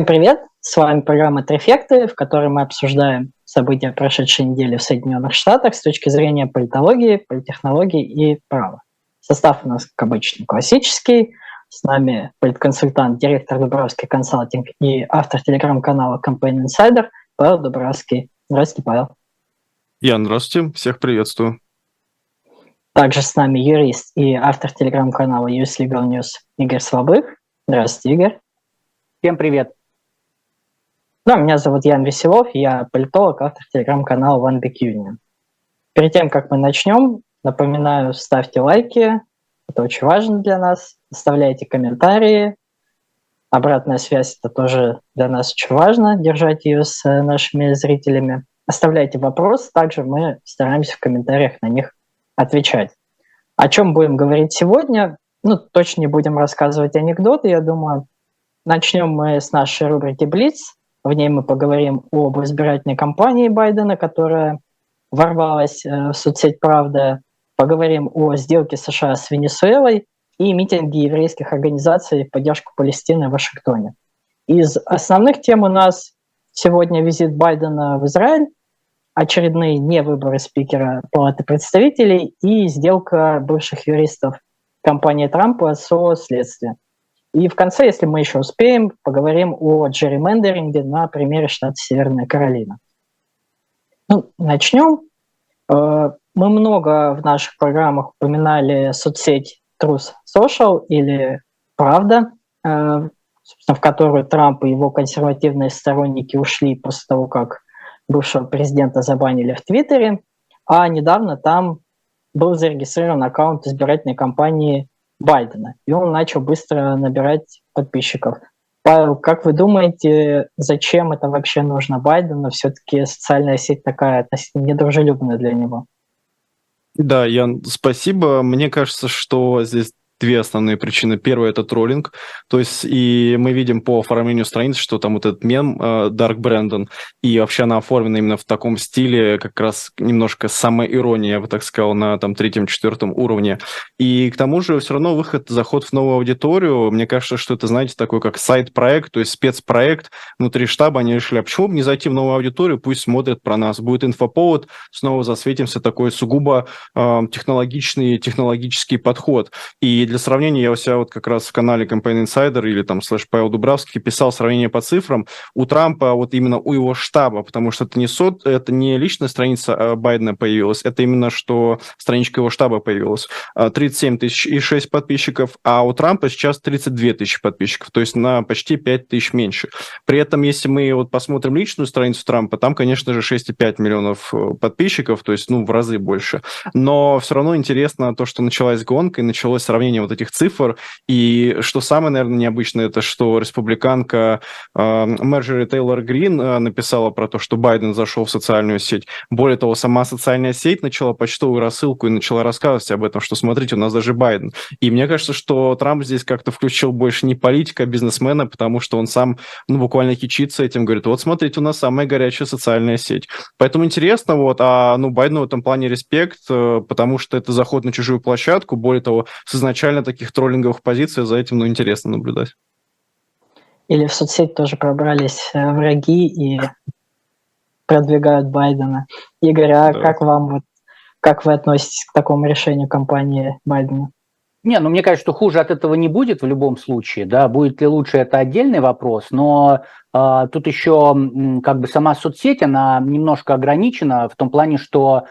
Всем привет! С вами программа «Трефекты», в которой мы обсуждаем события прошедшей недели в Соединенных Штатах с точки зрения политологии, политтехнологии и права. Состав у нас, как обычно, классический. С нами политконсультант, директор Дубровский консалтинг и автор телеграм-канала Campaign Insider Павел Дубровский. Здравствуйте, Павел. Ян, здравствуйте, всех приветствую. Также с нами юрист и автор телеграм-канала US Legal News Игорь Слабых. Здравствуйте, Игорь. Всем привет. Да, меня зовут Ян Веселов, я политолог, автор телеграм-канала One Big Union. Перед тем, как мы начнем, напоминаю, ставьте лайки, это очень важно для нас, оставляйте комментарии, обратная связь это тоже для нас очень важно, держать ее с э, нашими зрителями. Оставляйте вопросы, также мы стараемся в комментариях на них отвечать. О чем будем говорить сегодня? Ну, точно не будем рассказывать анекдоты, я думаю. Начнем мы с нашей рубрики «Блиц», в ней мы поговорим об избирательной кампании Байдена, которая ворвалась э, в соцсеть «Правда». Поговорим о сделке США с Венесуэлой и митинге еврейских организаций в поддержку Палестины в Вашингтоне. Из основных тем у нас сегодня визит Байдена в Израиль, очередные невыборы спикера Палаты представителей и сделка бывших юристов компании Трампа со следствием. И в конце, если мы еще успеем, поговорим о джерримендеринге на примере штата Северная Каролина. Ну, начнем. Э, мы много в наших программах упоминали соцсеть Truth Social или Правда, э, в которую Трамп и его консервативные сторонники ушли после того, как бывшего президента забанили в Твиттере, а недавно там был зарегистрирован аккаунт избирательной кампании Байдена, и он начал быстро набирать подписчиков. Павел, как вы думаете, зачем это вообще нужно Байдену? Все-таки социальная сеть такая относительно недружелюбная для него. Да, Ян, спасибо. Мне кажется, что здесь две основные причины. Первая – это троллинг. То есть и мы видим по оформлению страниц, что там вот этот мем э, Дарк Брэндон, и вообще она оформлена именно в таком стиле, как раз немножко самоирония, я бы так сказал, на там третьем-четвертом уровне. И к тому же все равно выход, заход в новую аудиторию, мне кажется, что это, знаете, такой как сайт-проект, то есть спецпроект внутри штаба, они решили, а почему бы не зайти в новую аудиторию, пусть смотрят про нас, будет инфоповод, снова засветимся, такой сугубо э, технологичный, технологический подход. И для сравнения, я у себя вот как раз в канале Campaign Insider или там слэш Павел Дубравский писал сравнение по цифрам у Трампа, вот именно у его штаба, потому что это не, сот, это не личная страница а Байдена появилась, это именно что страничка его штаба появилась. 37 а, тысяч и 6 подписчиков, а у Трампа сейчас 32 тысячи подписчиков, то есть на почти 5 тысяч меньше. При этом, если мы вот посмотрим личную страницу Трампа, там, конечно же, 6,5 миллионов э, подписчиков, то есть, ну, в разы больше. Но все равно интересно то, что началась гонка и началось сравнение сравнение вот этих цифр. И что самое, наверное, необычное, это что республиканка э, Тейлор Грин э, написала про то, что Байден зашел в социальную сеть. Более того, сама социальная сеть начала почтовую рассылку и начала рассказывать об этом, что смотрите, у нас даже Байден. И мне кажется, что Трамп здесь как-то включил больше не политика, а бизнесмена, потому что он сам ну, буквально кичится этим, говорит, вот смотрите, у нас самая горячая социальная сеть. Поэтому интересно, вот, а ну, Байдену в этом плане респект, э, потому что это заход на чужую площадку, более того, с изначально реально таких троллинговых позиций, за этим, ну, интересно наблюдать. Или в соцсеть тоже пробрались э, враги и продвигают Байдена. Игорь, а да. как вам вот, как вы относитесь к такому решению компании Байдена? Не, ну мне кажется, что хуже от этого не будет в любом случае, да, будет ли лучше, это отдельный вопрос, но э, тут еще как бы сама соцсеть, она немножко ограничена в том плане, что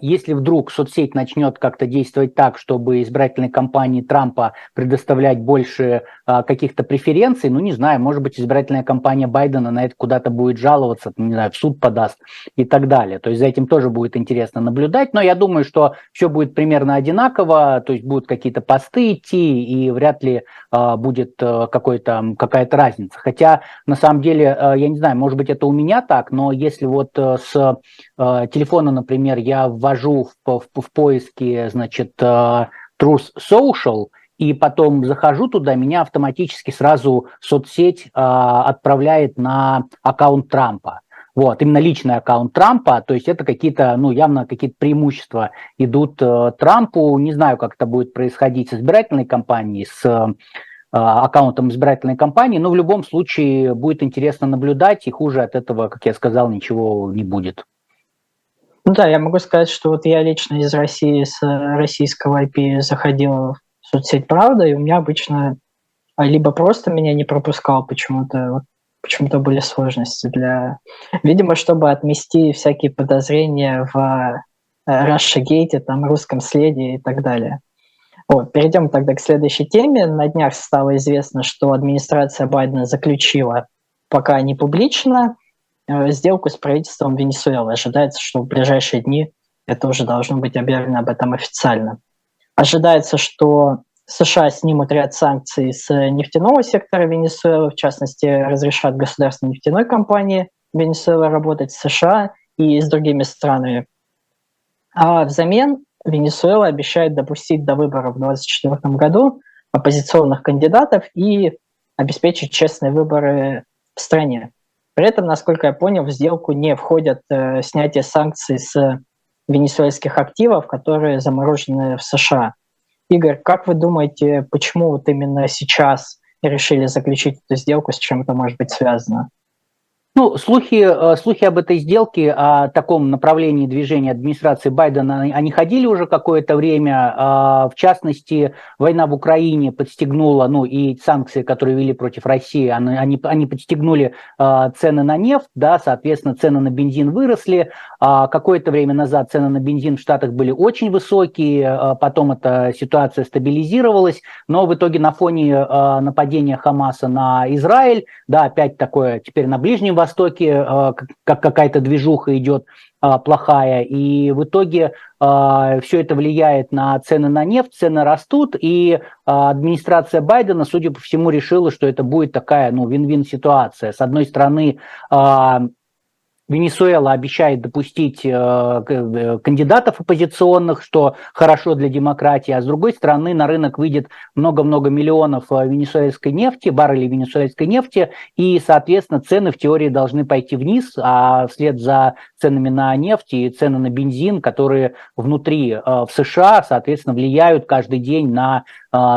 если вдруг соцсеть начнет как-то действовать так, чтобы избирательной кампании Трампа предоставлять больше а, каких-то преференций, ну, не знаю, может быть, избирательная кампания Байдена на это куда-то будет жаловаться, не знаю, в суд подаст и так далее. То есть за этим тоже будет интересно наблюдать, но я думаю, что все будет примерно одинаково, то есть будут какие-то посты идти, и вряд ли а, будет какой-то, какая-то разница. Хотя, на самом деле, я не знаю, может быть, это у меня так, но если вот с телефона, например, я ввожу в, в, в поиске, значит, э, Truth Social, и потом захожу туда, меня автоматически сразу соцсеть э, отправляет на аккаунт Трампа. Вот, именно личный аккаунт Трампа, то есть это какие-то, ну, явно какие-то преимущества идут э, Трампу. Не знаю, как это будет происходить с избирательной кампанией, с аккаунтам избирательной кампании, но в любом случае будет интересно наблюдать, и хуже от этого, как я сказал, ничего не будет. Ну да, я могу сказать, что вот я лично из России с российского IP заходил в соцсеть «Правда», и у меня обычно либо просто меня не пропускал почему-то, вот почему-то были сложности для... Видимо, чтобы отмести всякие подозрения в Russiagate, там, русском следе и так далее. Вот, перейдем тогда к следующей теме. На днях стало известно, что администрация Байдена заключила, пока не публично, э, сделку с правительством Венесуэлы. Ожидается, что в ближайшие дни это уже должно быть объявлено об этом официально. Ожидается, что США снимут ряд санкций с нефтяного сектора Венесуэлы, в частности, разрешат государственной нефтяной компании Венесуэлы работать с США и с другими странами. А взамен Венесуэла обещает допустить до выборов в 2024 году оппозиционных кандидатов и обеспечить честные выборы в стране. При этом, насколько я понял, в сделку не входят э, снятие санкций с венесуэльских активов, которые заморожены в США. Игорь, как вы думаете, почему вот именно сейчас решили заключить эту сделку, с чем это может быть связано? Ну, слухи, э, слухи об этой сделке, о таком направлении движения администрации Байдена, они ходили уже какое-то время. А, в частности, война в Украине подстегнула, ну и санкции, которые вели против России, они, они, подстегнули а, цены на нефть, да, соответственно, цены на бензин выросли. А какое-то время назад цены на бензин в Штатах были очень высокие, потом эта ситуация стабилизировалась, но в итоге на фоне нападения Хамаса на Израиль, да, опять такое теперь на Ближнем Востоке, Востоке э, как какая-то движуха идет э, плохая, и в итоге э, все это влияет на цены на нефть, цены растут, и администрация Байдена, судя по всему, решила, что это будет такая, ну, вин-вин ситуация. С одной стороны, Венесуэла обещает допустить э, э, кандидатов оппозиционных, что хорошо для демократии, а с другой стороны на рынок выйдет много-много миллионов э, венесуэльской нефти, баррелей венесуэльской нефти, и, соответственно, цены в теории должны пойти вниз, а вслед за ценами на нефть и цены на бензин, которые внутри в США, соответственно, влияют каждый день на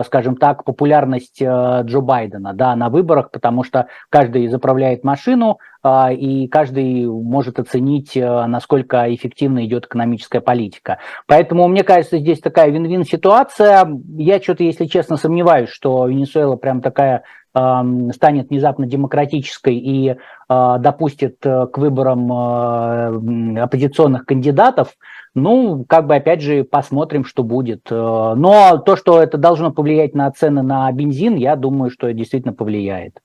скажем так, популярность Джо Байдена да, на выборах, потому что каждый заправляет машину, и каждый может оценить, э, насколько эффективно идет экономическая политика. Поэтому, мне кажется, здесь такая вин-вин ситуация. Я что-то, если честно, сомневаюсь, что Венесуэла прям такая станет внезапно демократической и а, допустит э, к выборам э, оппозиционных кандидатов, ну, как бы опять же посмотрим, что будет. Но то, что это должно повлиять на цены на бензин, я думаю, что действительно повлияет.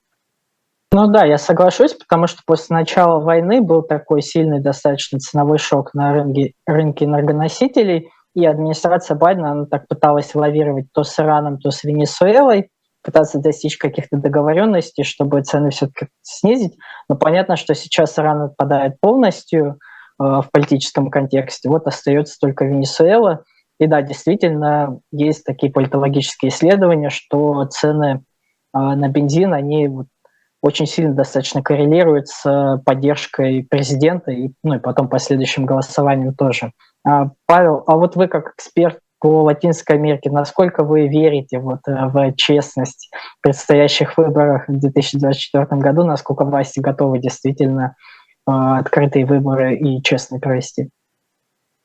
Ну да, я соглашусь, потому что после начала войны был такой сильный достаточно ценовой шок на рынке, рынке энергоносителей, и администрация Байдена она так пыталась лавировать то с Ираном, то с Венесуэлой, пытаться достичь каких-то договоренностей, чтобы цены все-таки снизить. Но понятно, что сейчас Иран отпадает полностью э, в политическом контексте. Вот остается только Венесуэла. И да, действительно, есть такие политологические исследования, что цены э, на бензин, они вот очень сильно достаточно коррелирует с поддержкой президента и, ну, и потом последующим голосованием тоже. А, Павел, а вот вы как эксперт по Латинской Америке, насколько вы верите вот э, в честность предстоящих выборов в 2024 году, насколько власти готовы действительно э, открытые выборы и честно провести?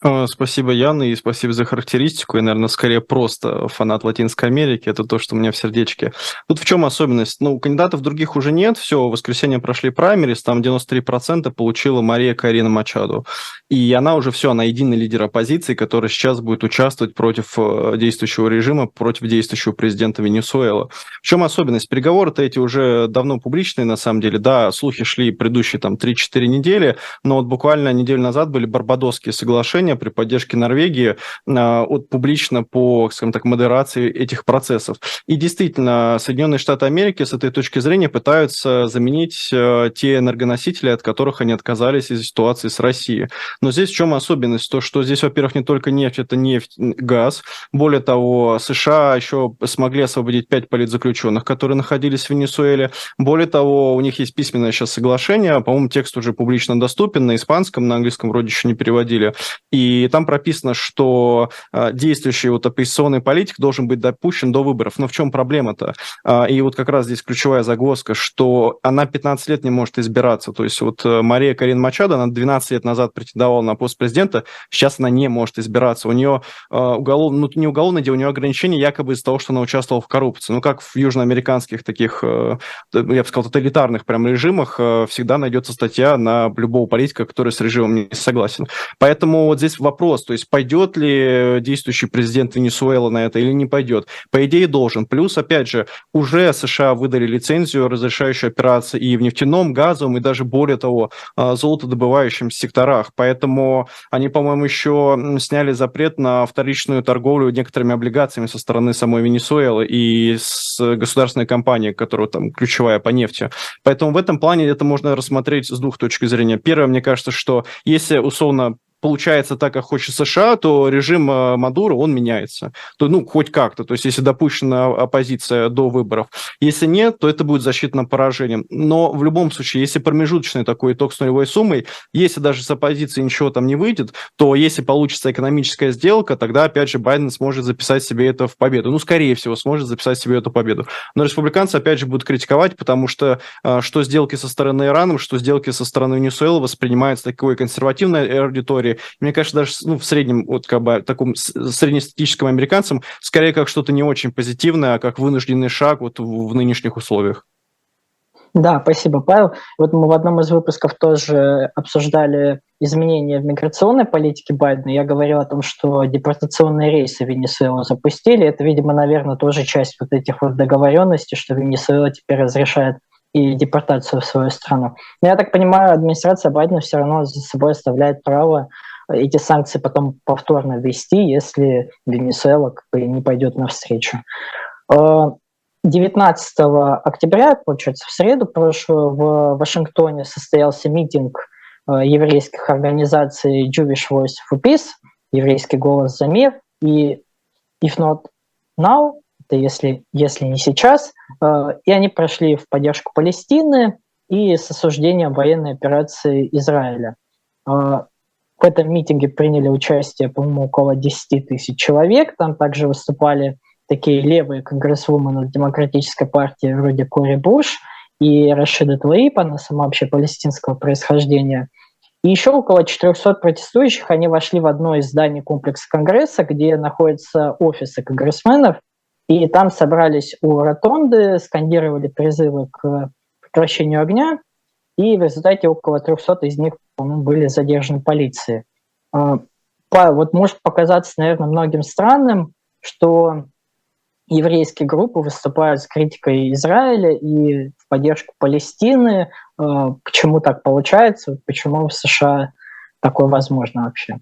А, спасибо, Яна, и спасибо за характеристику. Я, наверное, скорее просто фанат Латинской Америки. Это то, что у меня в сердечке. Тут в чем особенность? Ну, кандидатов других уже нет. Все, в воскресенье прошли праймерис, там 93% получила Мария Карина Мачадо. И она уже все, она единый лидер оппозиции, который сейчас будет участвовать против э, действующего режима, против действующего президента Венесуэлы. В чем особенность? Переговоры-то эти уже давно публичные, на самом деле. Да, слухи шли предыдущие там 3-4 недели, но вот буквально неделю назад были барбадосские соглашения, решения при поддержке Норвегии а, от публично по, скажем так, модерации этих процессов. И действительно, Соединенные Штаты Америки с этой точки зрения пытаются заменить а, те энергоносители, от которых они отказались из ситуации с Россией. Но здесь в чем особенность? То, что здесь, во-первых, не только нефть, это нефть, газ. Более того, США еще смогли освободить пять политзаключенных, которые находились в Венесуэле. Более того, у них есть письменное сейчас соглашение, по-моему, текст уже публично доступен на испанском, на английском вроде еще не переводили. И и там прописано, что э, действующий вот оппозиционный политик должен быть допущен до выборов. Но в чем проблема-то? Э, и вот как раз здесь ключевая загвоздка, что она 15 лет не может избираться. То есть вот э, Мария Карин Мачадо, она 12 лет назад претендовала на пост президента, сейчас она не может избираться. У нее э, уголов... ну, не уголовное дело, у нее ограничения якобы из-за того, что она участвовала в коррупции. Ну, как в южноамериканских таких, э, я бы сказал, тоталитарных прям режимах э, всегда найдется статья на любого политика, который с режимом не согласен. Поэтому вот здесь вопрос, то есть пойдет ли действующий президент Венесуэлы на это или не пойдет? По идее должен. Плюс, опять же, уже США выдали лицензию, разрешающую операции и в нефтяном, газовом, и даже более того, э, золотодобывающем секторах. Поэтому они, по-моему, еще сняли запрет на вторичную торговлю некоторыми облигациями со стороны самой Венесуэлы и с государственной компанией, которая там ключевая по нефти. Поэтому в этом плане это можно рассмотреть с двух точек зрения. Первое, мне кажется, что если условно получается так, как хочет США, то режим э, Мадуро, он меняется. То, ну, хоть как-то. То есть, если допущена оппозиция до выборов. Если нет, то это будет защитным поражением. Но в любом случае, если промежуточный такой итог с нулевой суммой, если даже с оппозиции ничего там не выйдет, то если получится экономическая сделка, тогда, опять же, Байден сможет записать себе это в победу. Ну, скорее всего, сможет записать себе эту победу. Но республиканцы, опять же, будут критиковать, потому что э, что сделки со стороны Ирана, что сделки со стороны Венесуэлы воспринимаются такой консервативной аудиторией, истории. Мне кажется, даже ну, в среднем, вот как бы таком среднестатистическом американцам, скорее как что-то не очень позитивное, а как вынужденный шаг вот в, в нынешних условиях. Да, спасибо, Павел. Вот мы в одном из выпусков тоже обсуждали изменения в миграционной политике Байдена. Я говорил о том, что депортационные рейсы в Венесуэлу запустили. Это, видимо, наверное, тоже часть вот этих вот договоренностей, что Венесуэла теперь разрешает и депортацию в свою страну. Но я так понимаю, администрация Байдена все равно за собой оставляет право эти санкции потом повторно ввести, если Венесуэла как бы не пойдет навстречу. 19 э, октября, получается, в среду прошлую в Вашингтоне состоялся митинг э, еврейских организаций Jewish Voice for Peace, еврейский голос за мир, и If Not Now, это если, если не сейчас, э, и они прошли в поддержку Палестины и с осуждением военной операции Израиля. Э, в этом митинге приняли участие, по-моему, около 10 тысяч человек. Там также выступали такие левые конгрессвумены демократической партии вроде Кори Буш и Рашида Тлаиб, она сама вообще палестинского происхождения. И еще около 400 протестующих, они вошли в одно из зданий комплекса Конгресса, где находятся офисы конгрессменов, и там собрались у ротонды, скандировали призывы к прекращению огня, и в результате около 300 из них, были задержаны полицией. А, вот может показаться, наверное, многим странным, что еврейские группы выступают с критикой Израиля и в поддержку Палестины. А, почему так получается? Почему в США такое возможно вообще?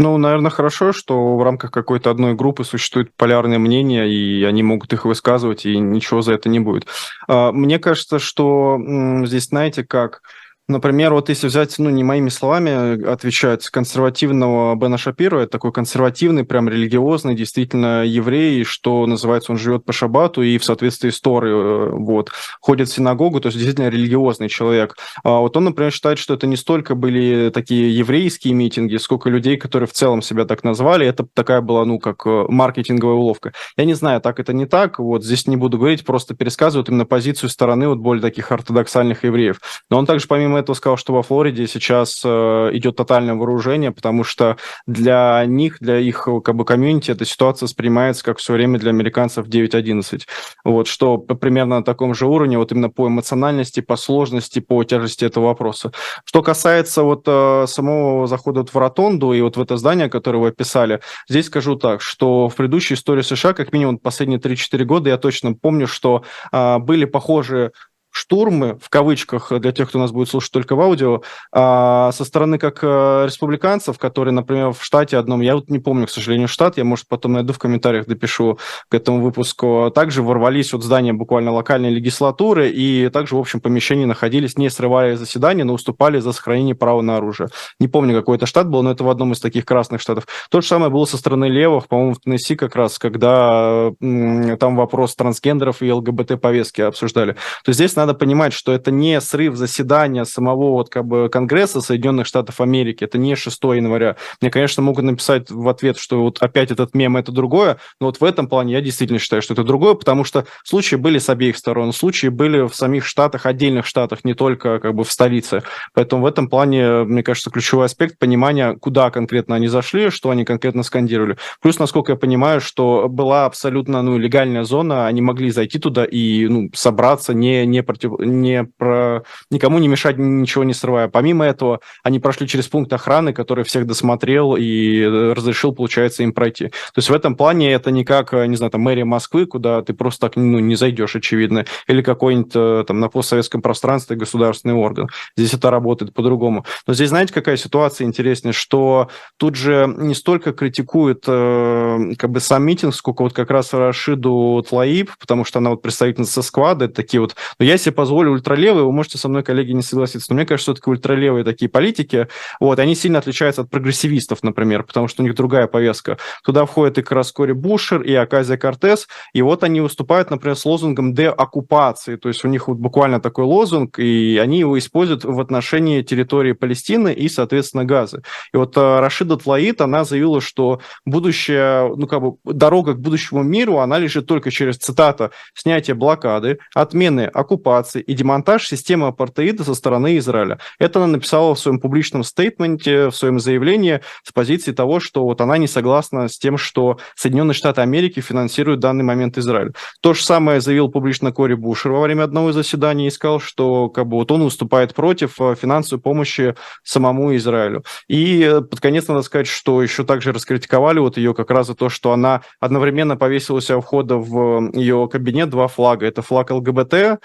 Ну, наверное, хорошо, что в рамках какой-то одной группы существует полярное мнение, и они могут их высказывать, и ничего за это не будет. А, мне кажется, что здесь, знаете, как Например, вот если взять, ну, не моими словами отвечать, консервативного Бена Шапира, это такой консервативный, прям религиозный, действительно еврей, что называется, он живет по шабату и в соответствии с Торой, э, вот, ходит в синагогу, то есть действительно религиозный человек. А вот он, например, считает, что это не столько были такие еврейские митинги, сколько людей, которые в целом себя так назвали, это такая была, ну, как э, маркетинговая уловка. Я не знаю, так это не так, вот здесь не буду говорить, просто пересказывают именно позицию стороны вот более таких ортодоксальных евреев. Но он также, помимо этого сказал, что во Флориде сейчас э, идет тотальное вооружение, потому что для них, для их как бы комьюнити эта ситуация воспринимается как все время для американцев 9-11. Вот, что примерно на таком же уровне, вот именно по эмоциональности, по сложности, по тяжести этого вопроса. Что касается вот э, самого захода вот в ротонду и вот в это здание, которое вы описали, здесь скажу так, что в предыдущей истории США, как минимум последние 3-4 года, я точно помню, что э, были похожие штурмы, в кавычках, для тех, кто нас будет слушать только в аудио, а, со стороны как э, республиканцев, которые, например, в штате одном, я вот не помню, к сожалению, штат, я, может, потом найду в комментариях, допишу к этому выпуску, также ворвались вот здания буквально локальной легислатуры и также в общем помещении находились, не срывали заседания, но уступали за сохранение права на оружие. Не помню, какой это штат был, но это в одном из таких красных штатов. То же самое было со стороны левых, по-моему, в Теннесси как раз, когда там вопрос трансгендеров и ЛГБТ-повестки обсуждали. То есть здесь, надо понимать, что это не срыв заседания самого вот как бы Конгресса Соединенных Штатов Америки, это не 6 января. Мне, конечно, могут написать в ответ, что вот опять этот мем это другое, но вот в этом плане я действительно считаю, что это другое, потому что случаи были с обеих сторон, случаи были в самих штатах, отдельных штатах, не только как бы в столице. Поэтому в этом плане, мне кажется, ключевой аспект понимания, куда конкретно они зашли, что они конкретно скандировали. Плюс, насколько я понимаю, что была абсолютно ну, легальная зона, они могли зайти туда и ну, собраться, не, не, против, не про, никому не мешать, ничего не срывая. Помимо этого, они прошли через пункт охраны, который всех досмотрел и разрешил, получается, им пройти. То есть в этом плане это не как, не знаю, там, мэрия Москвы, куда ты просто так ну, не зайдешь, очевидно, или какой-нибудь э, там на постсоветском пространстве государственный орган. Здесь это работает по-другому. Но здесь, знаете, какая ситуация интереснее, что тут же не столько критикуют э, как бы сам митинг, сколько вот как раз Рашиду Тлаиб, потому что она вот представительница сквада, это такие вот... Но я себе позволю ультралевые, вы можете со мной, коллеги, не согласиться, но мне кажется, все-таки ультралевые такие политики, вот, они сильно отличаются от прогрессивистов, например, потому что у них другая повестка. Туда входит и Краскори Бушер, и Аказия Кортес, и вот они выступают, например, с лозунгом деоккупации, то есть у них вот буквально такой лозунг, и они его используют в отношении территории Палестины и, соответственно, Газы. И вот э, Рашида Тлаит, она заявила, что будущее, ну, как бы, дорога к будущему миру, она лежит только через, цитата, снятие блокады, отмены оккупации и демонтаж системы апартеида со стороны Израиля. Это она написала в своем публичном стейтменте, в своем заявлении с позиции того, что вот она не согласна с тем, что Соединенные Штаты Америки финансируют в данный момент Израиль. То же самое заявил публично Кори Бушер во время одного из заседаний и сказал, что как бы, вот он выступает против э, финансовой помощи самому Израилю. И э, под конец надо сказать, что еще также раскритиковали вот ее как раз за то, что она одновременно повесила у себя входа в ее кабинет два флага. Это флаг ЛГБТ, э,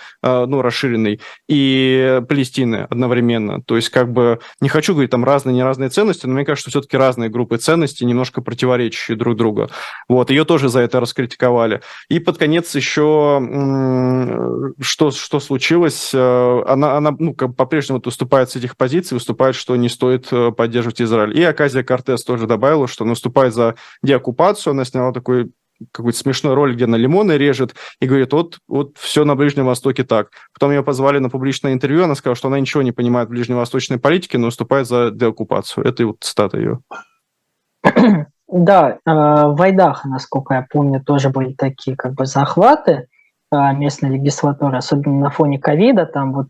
ну, расширенный, и Палестины одновременно. То есть, как бы, не хочу говорить там разные, не разные ценности, но мне кажется, что все-таки разные группы ценностей, немножко противоречащие друг другу. Вот, ее тоже за это раскритиковали. И под конец еще, что, что случилось, э, она, она ну, по-прежнему выступает с этих позиций, выступает, что не стоит э, поддерживать Израиль. И Аказия Кортес тоже добавила, что наступает за деоккупацию, она сняла такой какой-то смешной ролик, где она лимоны режет, и говорит, вот, вот все на Ближнем Востоке так. Потом ее позвали на публичное интервью, она сказала, что она ничего не понимает в ближневосточной политике, но выступает за деоккупацию. Это вот цитата ее. Да, э, в Айдахо, насколько я помню, тоже были такие как бы захваты э, местной легислатуры, особенно на фоне ковида, там вот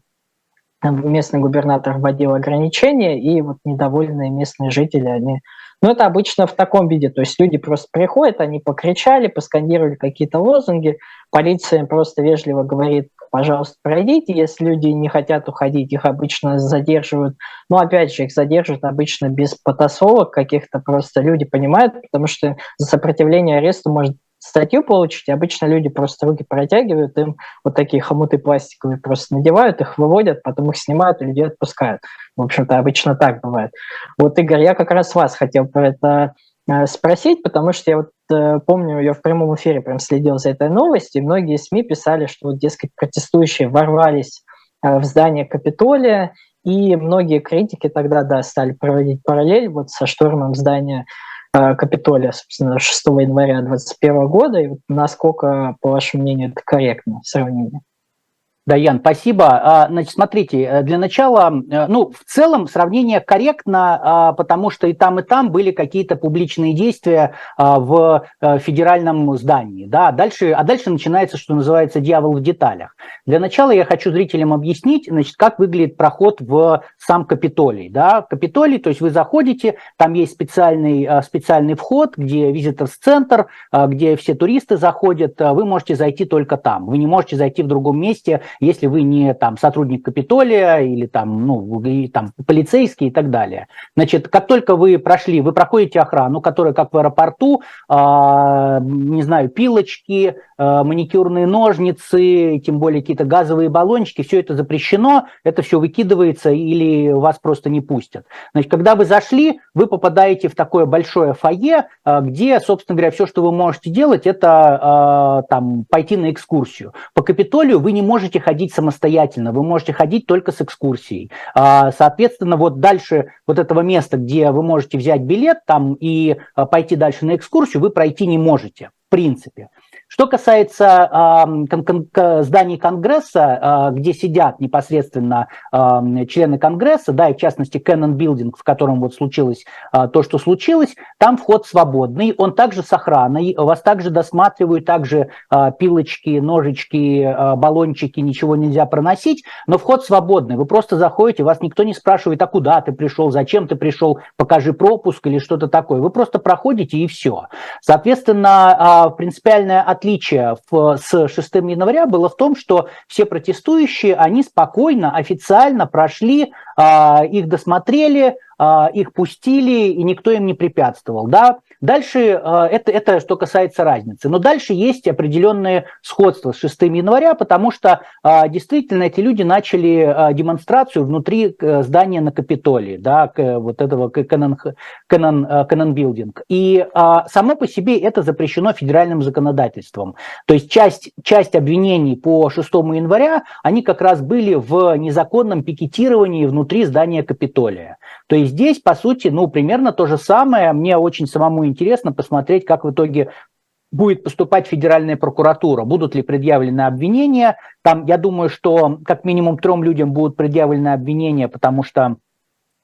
местный губернатор вводил ограничения, и вот недовольные местные жители, они но это обычно в таком виде, то есть люди просто приходят, они покричали, поскандировали какие-то лозунги, полиция просто вежливо говорит, пожалуйста, пройдите, если люди не хотят уходить, их обычно задерживают, но опять же, их задерживают обычно без потасовок каких-то, просто люди понимают, потому что за сопротивление аресту может статью получить, обычно люди просто руки протягивают, им вот такие хомуты пластиковые просто надевают, их выводят, потом их снимают и людей отпускают. В общем-то, обычно так бывает. Вот, Игорь, я как раз вас хотел про это э, спросить, потому что я вот э, помню, я в прямом эфире прям следил за этой новостью, и многие СМИ писали, что вот, дескать, протестующие ворвались э, в здание Капитолия, и многие критики тогда, да, стали проводить параллель вот со штурмом здания Капитолия, собственно, 6 января 2021 года. И насколько, по вашему мнению, это корректно сравнение? Да, Ян, спасибо. А, значит, смотрите, э, для начала, э, ну, в целом сравнение корректно, а, потому что и там, и там были какие-то публичные действия а, в э, федеральном здании, да, дальше, а дальше начинается, что называется, дьявол в деталях. Для начала я хочу зрителям объяснить, значит, как выглядит проход в сам Капитолий, да, Капитолий, то есть вы заходите, там есть специальный, специальный вход, где визиторс-центр, где все туристы заходят, вы можете зайти только там, вы не можете зайти в другом месте, если вы не там сотрудник Капитолия или там, ну, и, там полицейский и так далее. Значит, как только вы прошли, вы проходите охрану, которая как в аэропорту, э, не знаю, пилочки, э, маникюрные ножницы, тем более какие-то газовые баллончики, все это запрещено, это все выкидывается или вас просто не пустят. Значит, когда вы зашли, вы попадаете в такое большое фойе, э, где, собственно говоря, все, что вы можете делать, это э, там пойти на экскурсию. По Капитолию вы не можете ходить самостоятельно, вы можете ходить только с экскурсией. А, соответственно, вот дальше вот этого места, где вы можете взять билет там и а, пойти дальше на экскурсию, вы пройти не можете, в принципе. Что касается э, зданий Конгресса, э, где сидят непосредственно э, члены Конгресса, да, и в частности Canon Building, в котором вот случилось э, то, что случилось, там вход свободный, он также с охраной, вас также досматривают, также э, пилочки, ножички, э, баллончики, ничего нельзя проносить, но вход свободный, вы просто заходите, вас никто не спрашивает, а куда ты пришел, зачем ты пришел, покажи пропуск или что-то такое, вы просто проходите и все. Соответственно, принципиальное отличие с 6 января было в том, что все протестующие, они спокойно, официально прошли, их досмотрели, их пустили, и никто им не препятствовал. Да? Дальше, это, это что касается разницы. Но дальше есть определенные сходства с 6 января, потому что действительно эти люди начали демонстрацию внутри здания на Капитолии, да, вот этого Building. И само по себе это запрещено федеральным законодательством. То есть часть, часть обвинений по 6 января, они как раз были в незаконном пикетировании внутри здания Капитолия. То есть здесь, по сути, ну, примерно то же самое. Мне очень самому интересно посмотреть, как в итоге будет поступать Федеральная прокуратура, будут ли предъявлены обвинения. Там, я думаю, что как минимум трем людям будут предъявлены обвинения, потому что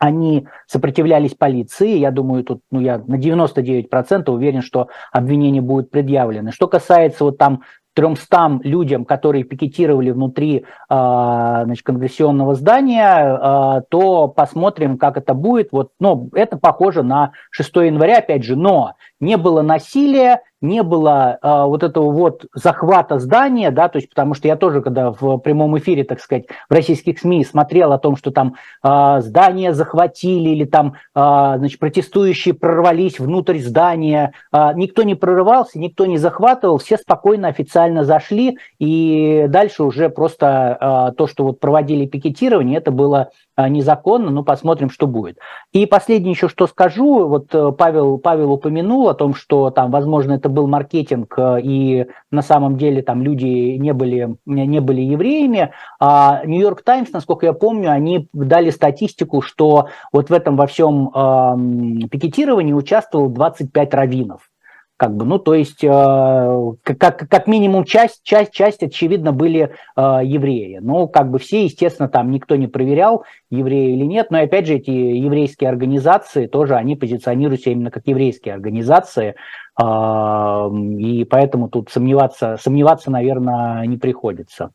они сопротивлялись полиции. Я думаю, тут ну, я на 99% уверен, что обвинения будут предъявлены. Что касается вот там 300 людям, которые пикетировали внутри а, значит, конгрессионного здания, а, то посмотрим, как это будет. Вот, ну, это похоже на 6 января, опять же, но не было насилия, не было э, вот этого вот захвата здания, да, то есть потому что я тоже, когда в прямом эфире, так сказать, в российских СМИ смотрел о том, что там э, здание захватили или там, э, значит, протестующие прорвались внутрь здания, э, никто не прорывался, никто не захватывал, все спокойно официально зашли, и дальше уже просто э, то, что вот проводили пикетирование, это было незаконно, ну, посмотрим, что будет. И последнее еще, что скажу, вот Павел, Павел упомянул о том, что там, возможно, это был маркетинг, э, и на самом деле там люди не были, не были евреями. А Нью-Йорк Таймс, насколько я помню, они дали статистику, что вот в этом во всем э, пикетировании участвовало 25 раввинов как бы, ну, то есть, э, как, как минимум часть, часть, часть, очевидно, были э, евреи. Ну, как бы все, естественно, там никто не проверял, евреи или нет, но, опять же, эти еврейские организации тоже, они позиционируются именно как еврейские организации, э, и поэтому тут сомневаться, сомневаться, наверное, не приходится.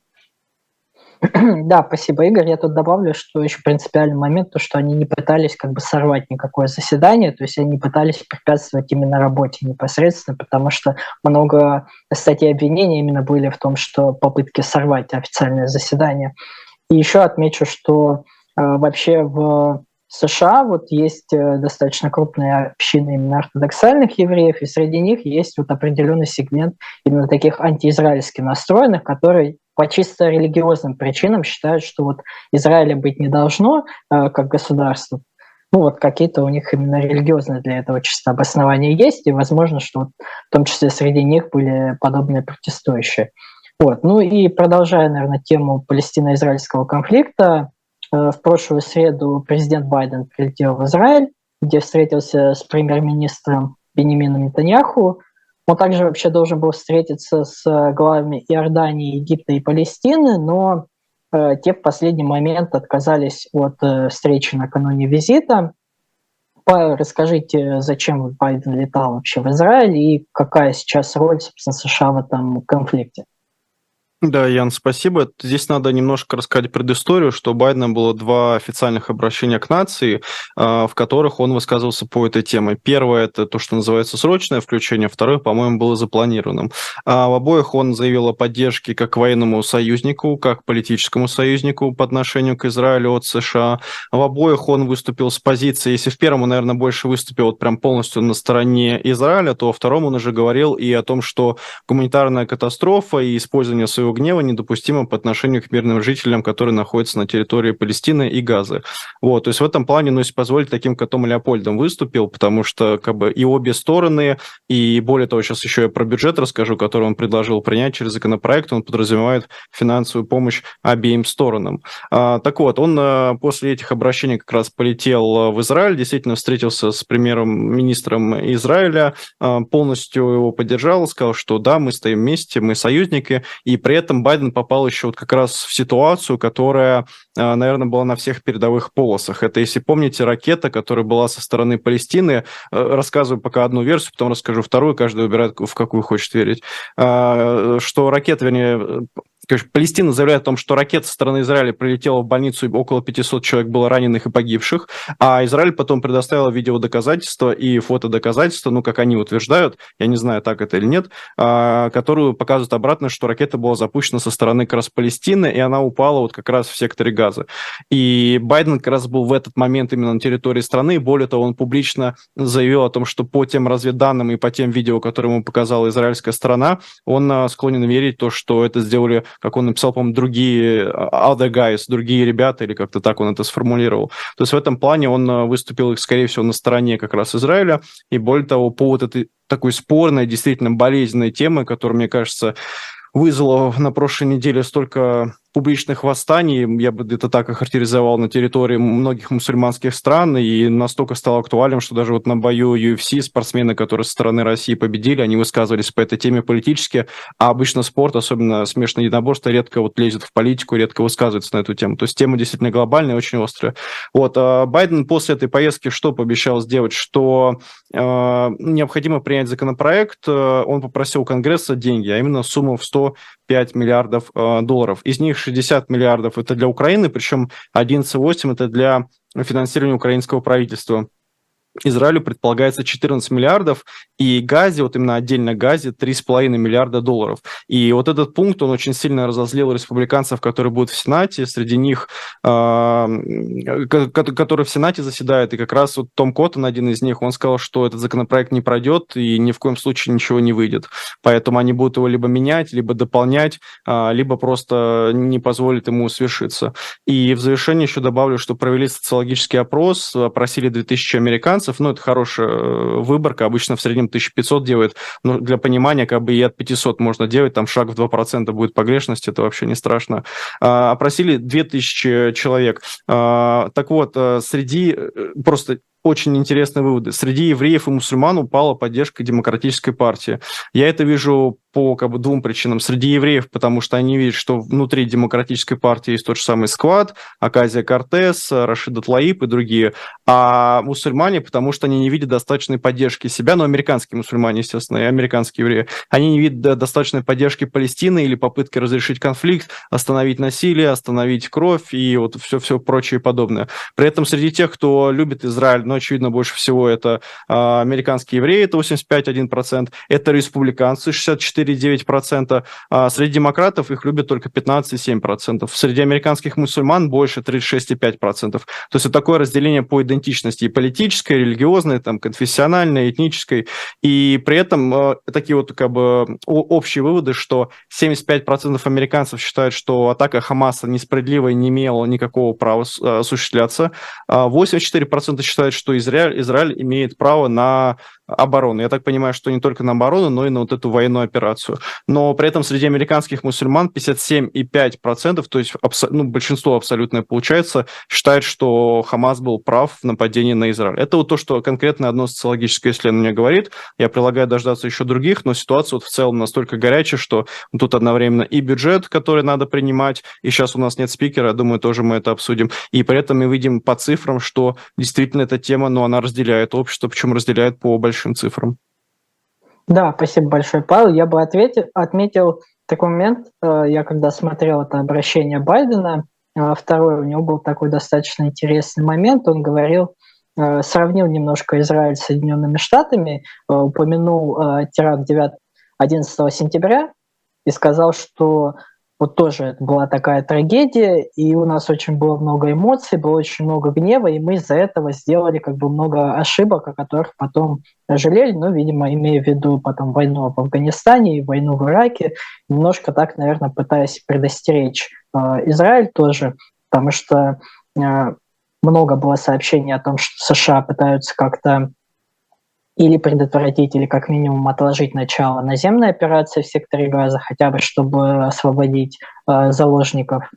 Да, спасибо, Игорь. Я тут добавлю, что еще принципиальный момент, то, что они не пытались как бы сорвать никакое заседание, то есть они пытались препятствовать именно работе непосредственно, потому что много статей обвинения именно были в том, что попытки сорвать официальное заседание. И еще отмечу, что э, вообще в США вот есть э, достаточно крупная община именно ортодоксальных евреев, и среди них есть вот определенный сегмент именно таких антиизраильски настроенных, которые по чисто религиозным причинам считают, что вот Израиля быть не должно э, как государство. Ну вот какие-то у них именно религиозные для этого чисто обоснования есть, и возможно, что вот в том числе среди них были подобные протестующие. Вот. Ну и продолжая, наверное, тему палестино-израильского конфликта, э, в прошлую среду президент Байден прилетел в Израиль, где встретился с премьер-министром Бенемином Нетаньяху, он также вообще должен был встретиться с э, главами Иордании, Египта и Палестины, но э, те в последний момент отказались от э, встречи накануне визита. Павел, расскажите, зачем Байден летал вообще в Израиль и какая сейчас роль, собственно, США в этом конфликте? Да, Ян, спасибо. Здесь надо немножко рассказать предысторию, что у Байдена было два официальных обращения к нации, а, в которых он высказывался по этой теме. Первое – это то, что называется срочное включение, второе, по-моему, было запланированным. А в обоих он заявил о поддержке как военному союзнику, как политическому союзнику по отношению к Израилю от США. В обоих он выступил с позиции, если в первом он, наверное, больше выступил вот прям полностью на стороне Израиля, то во втором он уже говорил и о том, что гуманитарная катастрофа и использование своего своего гнева недопустимо по отношению к мирным жителям, которые находятся на территории Палестины и Газы. Вот, то есть в этом плане, ну, если позволить, таким котом Леопольдом выступил, потому что как бы и обе стороны, и более того, сейчас еще я про бюджет расскажу, который он предложил принять через законопроект, он подразумевает финансовую помощь обеим сторонам. А, так вот, он а, после этих обращений как раз полетел в Израиль, действительно встретился с премьером-министром Израиля, а, полностью его поддержал, сказал, что да, мы стоим вместе, мы союзники, и при этом Байден попал еще вот как раз в ситуацию, которая, а, наверное, была на всех передовых полосах. Это, если помните, ракета, которая была со стороны Палестины, а, рассказываю пока одну версию, потом расскажу вторую, каждый выбирает, в какую хочет верить, что ракета, вернее, Короче, Палестина заявляет о том, что ракета со стороны Израиля прилетела в больницу, и около 500 человек было раненых и погибших, а Израиль потом предоставил видеодоказательства и фотодоказательства, ну, как они утверждают, я не знаю, так это или нет, а, которую показывают обратно, что ракета была запущена со стороны как раз Палестины, и она упала вот как раз в секторе Газа. И Байден как раз был в этот момент именно на территории страны, более того, он публично заявил о том, что по тем разведданным и по тем видео, которые ему показала израильская сторона, он а, склонен верить то, что это сделали как он написал, по-моему, другие а, other guys, другие ребята, или как-то так он это сформулировал. То есть в этом плане он а, выступил, скорее всего, на стороне как раз Израиля, и более того, по вот этой такой спорной, действительно болезненной темы, которая, мне кажется, вызвала на прошлой неделе столько публичных восстаний, я бы это так охарактеризовал, на территории многих мусульманских стран, и настолько стало актуальным, что даже вот на бою UFC спортсмены, которые со стороны России победили, они высказывались по этой теме политически, а обычно спорт, особенно смешанное единоборство, редко вот лезет в политику, редко высказывается на эту тему. То есть тема действительно глобальная, очень острая. Вот, а Байден после этой поездки что пообещал сделать? Что э, необходимо принять законопроект, э, он попросил у Конгресса деньги, а именно сумму в 105 миллиардов э, долларов. Из них 60 миллиардов это для Украины, причем 11,8 это для финансирования украинского правительства. Израилю предполагается 14 миллиардов, и Газе, вот именно отдельно Газе, 3,5 миллиарда долларов. И вот этот пункт, он очень сильно разозлил республиканцев, которые будут в Сенате, среди них, э, которые в Сенате заседают, и как раз вот Том Коттон, один из них, он сказал, что этот законопроект не пройдет и ни в коем случае ничего не выйдет. Поэтому они будут его либо менять, либо дополнять, э, либо просто не позволят ему свершиться. И в завершение еще добавлю, что провели социологический опрос, опросили 2000 американцев, американцев, ну, это хорошая э, выборка, обычно в среднем 1500 делают, но для понимания, как бы и от 500 можно делать, там шаг в 2% будет погрешность, это вообще не страшно. А, опросили 2000 человек. А, так вот, э, среди э, просто очень интересные выводы. Среди евреев и мусульман упала поддержка демократической партии. Я это вижу по как бы, двум причинам. Среди евреев, потому что они видят, что внутри демократической партии есть тот же самый Сквад, Аказия Кортес, Рашида Тлаиб и другие. А мусульмане, потому что они не видят достаточной поддержки себя, но американские мусульмане, естественно, и американские евреи, они не видят достаточной поддержки Палестины или попытки разрешить конфликт, остановить насилие, остановить кровь и вот все-все прочее подобное. При этом среди тех, кто любит Израиль, но, очевидно, больше всего это а, американские евреи, это 85-1%, это республиканцы, 64 4,9%, а среди демократов их любят только 15,7%. Среди американских мусульман больше 36,5%. То есть это такое разделение по идентичности и политической, и религиозной, там, конфессиональной, этнической. И при этом э, такие вот как бы общие выводы, что 75% американцев считают, что атака Хамаса несправедливая не имела никакого права э, осуществляться. 84% а считают, что Израиль, Израиль имеет право на оборону. Я так понимаю, что не только на оборону, но и на вот эту военную операцию. Но при этом среди американских мусульман 57,5%, то есть ну, большинство абсолютное получается, считает, что Хамас был прав в нападении на Израиль. Это вот то, что конкретно одно социологическое исследование говорит. Я предлагаю дождаться еще других, но ситуация вот в целом настолько горячая, что тут одновременно и бюджет, который надо принимать, и сейчас у нас нет спикера, думаю, тоже мы это обсудим. И при этом мы видим по цифрам, что действительно эта тема, но она разделяет общество, причем разделяет по большому большим цифрам. Да, спасибо большое, Павел. Я бы ответил, отметил такой момент. Э, я когда смотрел это обращение Байдена, э, второй у него был такой достаточно интересный момент. Он говорил, э, сравнил немножко Израиль с Соединенными Штатами, упомянул теракт 9, 11 сентября и сказал, что вот тоже это была такая трагедия, и у нас очень было много эмоций, было очень много гнева, и мы из-за этого сделали как бы много ошибок, о которых потом жалели, но, видимо, имея в виду потом войну в Афганистане и войну в Ираке, немножко так, наверное, пытаясь предостеречь э, Израиль тоже, потому что э, много было сообщений о том, что США пытаются как-то или предотвратить, или как минимум отложить начало наземной операции в секторе Газа, хотя бы чтобы освободить э, заложников.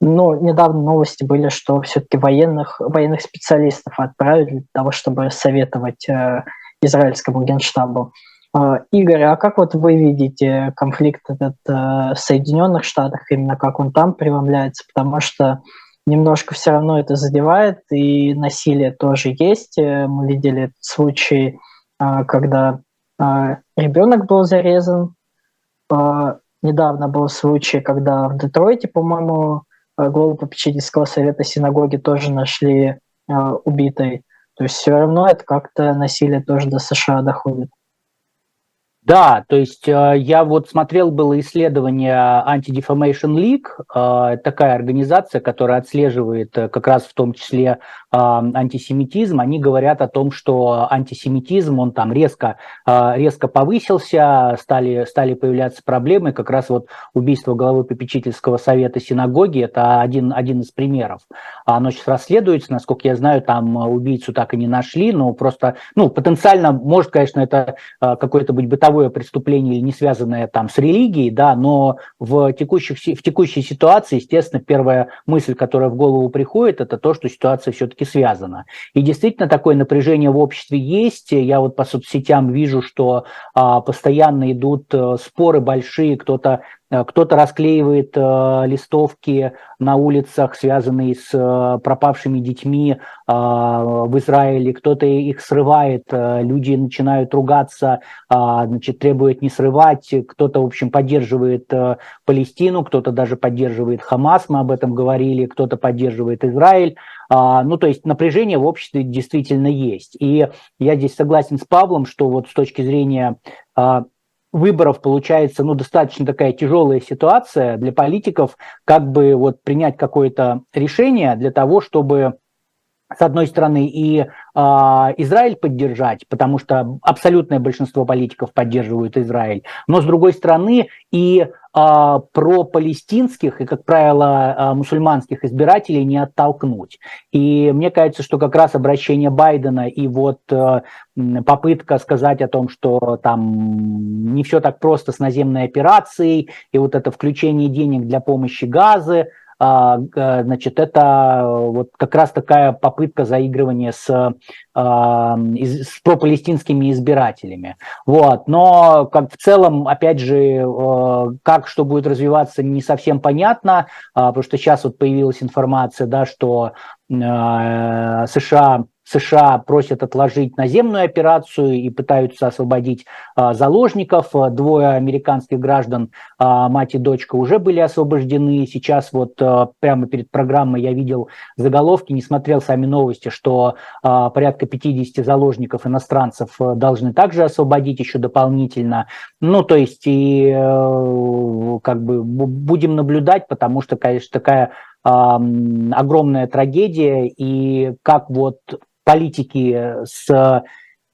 Но недавно новости были, что все-таки военных, военных специалистов отправили для того, чтобы советовать э, израильскому генштабу. Э, Игорь, а как вот вы видите конфликт этот э, в Соединенных Штатах, именно как он там преломляется? Потому что немножко все равно это задевает, и насилие тоже есть. Э, мы видели случай, а, когда а, ребенок был зарезан. А, недавно был случай, когда в Детройте, по-моему, главу попечительского совета синагоги тоже нашли убитой. То есть все равно это как-то насилие тоже до США доходит. Да, то есть э, я вот смотрел было исследование Anti-Defamation League, э, такая организация, которая отслеживает э, как раз в том числе антисемитизм. Они говорят о том, что антисемитизм, он там резко, резко повысился, стали, стали появляться проблемы. Как раз вот убийство главы попечительского совета синагоги – это один, один из примеров. Оно сейчас расследуется, насколько я знаю, там убийцу так и не нашли, но просто, ну, потенциально, может, конечно, это какой-то быть бытовой бытовое преступление или не связанное там с религией, да, но в, текущих, в текущей ситуации, естественно, первая мысль, которая в голову приходит, это то, что ситуация все-таки связана. И действительно такое напряжение в обществе есть. Я вот по соцсетям вижу, что а, постоянно идут а, споры большие, кто-то Э, кто-то расклеивает э, листовки на улицах, связанные с э, пропавшими детьми э, в Израиле, кто-то их срывает, э, люди начинают ругаться, э, значит, требуют не срывать, кто-то, в общем, поддерживает э, Палестину, кто-то даже поддерживает Хамас, мы об этом говорили, кто-то поддерживает Израиль. А, ну, то есть напряжение в обществе действительно есть. И я здесь согласен с Павлом, что вот с точки зрения а, выборов получается ну, достаточно такая тяжелая ситуация для политиков, как бы вот принять какое-то решение для того, чтобы с одной стороны, и э, Израиль поддержать, потому что абсолютное большинство политиков поддерживают Израиль, но с другой стороны, и а, про палестинских и, как правило, а, мусульманских избирателей не оттолкнуть. И мне кажется, что как раз обращение Байдена и вот а, попытка сказать о том, что там не все так просто с наземной операцией, и вот это включение денег для помощи газы, значит, это вот как раз такая попытка заигрывания с, а, с пропалестинскими избирателями. Вот. Но как в целом, опять же, э, как что будет развиваться, не совсем понятно, а, потому что сейчас вот появилась информация, да, что э, США США просят отложить наземную операцию и пытаются освободить а, заложников. Двое американских граждан, а, мать и дочка, уже были освобождены. Сейчас вот а, прямо перед программой я видел заголовки, не смотрел сами новости, что а, порядка 50 заложников иностранцев должны также освободить еще дополнительно. Ну, то есть и э, как бы будем наблюдать, потому что, конечно, такая огромная трагедия, и как вот политики с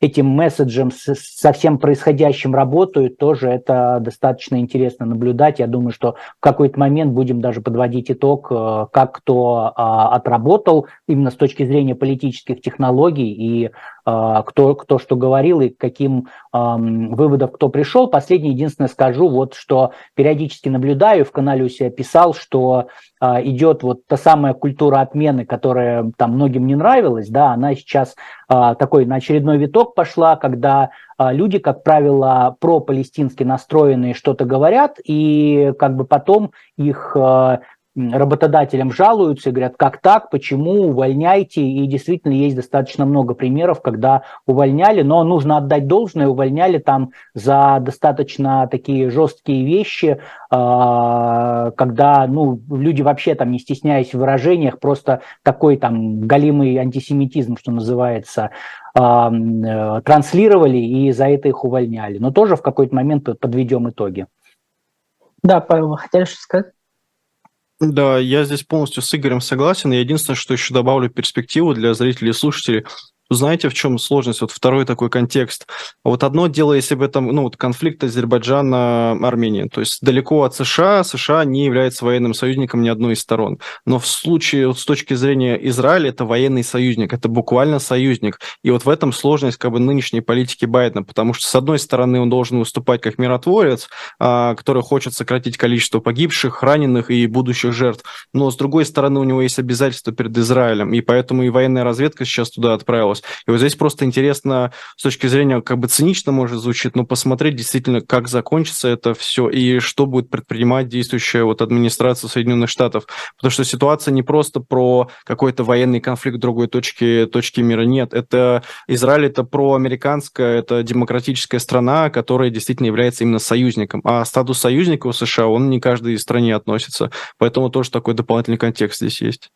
этим месседжем, со всем происходящим работают, тоже это достаточно интересно наблюдать. Я думаю, что в какой-то момент будем даже подводить итог, э, как кто а, отработал именно с точки зрения политических технологий и кто, кто что говорил и к каким эм, выводам кто пришел. Последнее, единственное скажу, вот что периодически наблюдаю, в канале у себя писал, что э, идет вот та самая культура отмены, которая там многим не нравилась, да, она сейчас э, такой на очередной виток пошла, когда люди, как правило, про-палестински настроенные что-то говорят, и как бы потом их работодателям жалуются и говорят, как так, почему, увольняйте. И действительно есть достаточно много примеров, когда увольняли, но нужно отдать должное, увольняли там за достаточно такие жесткие вещи, а, когда ну, люди вообще там не стесняясь в выражениях, просто такой там галимый антисемитизм, что называется, а, э, транслировали и за это их увольняли. Но тоже в какой-то момент подведем итоги. Да, Павел, вы хотели что сказать? Да, я здесь полностью с Игорем согласен. Я единственное, что еще добавлю перспективу для зрителей и слушателей. Знаете, в чем сложность? Вот второй такой контекст. Вот одно дело, если бы это ну, вот конфликт Азербайджана-Армении. То есть далеко от США, США не является военным союзником ни одной из сторон. Но в случае, вот с точки зрения Израиля, это военный союзник, это буквально союзник. И вот в этом сложность как бы нынешней политики Байдена, потому что, с одной стороны, он должен выступать как миротворец, а, который хочет сократить количество погибших, раненых и будущих жертв. Но, с другой стороны, у него есть обязательства перед Израилем, и поэтому и военная разведка сейчас туда отправилась вопрос. И вот здесь просто интересно с точки зрения, как бы цинично может звучит, но посмотреть действительно, как закончится это все и что будет предпринимать действующая вот администрация Соединенных Штатов. Потому что ситуация не просто про какой-то военный конфликт другой точке, точки мира. Нет, это Израиль, это проамериканская, это демократическая страна, которая действительно является именно союзником. А статус союзника у США, он не каждой стране относится. Поэтому тоже такой дополнительный контекст здесь есть.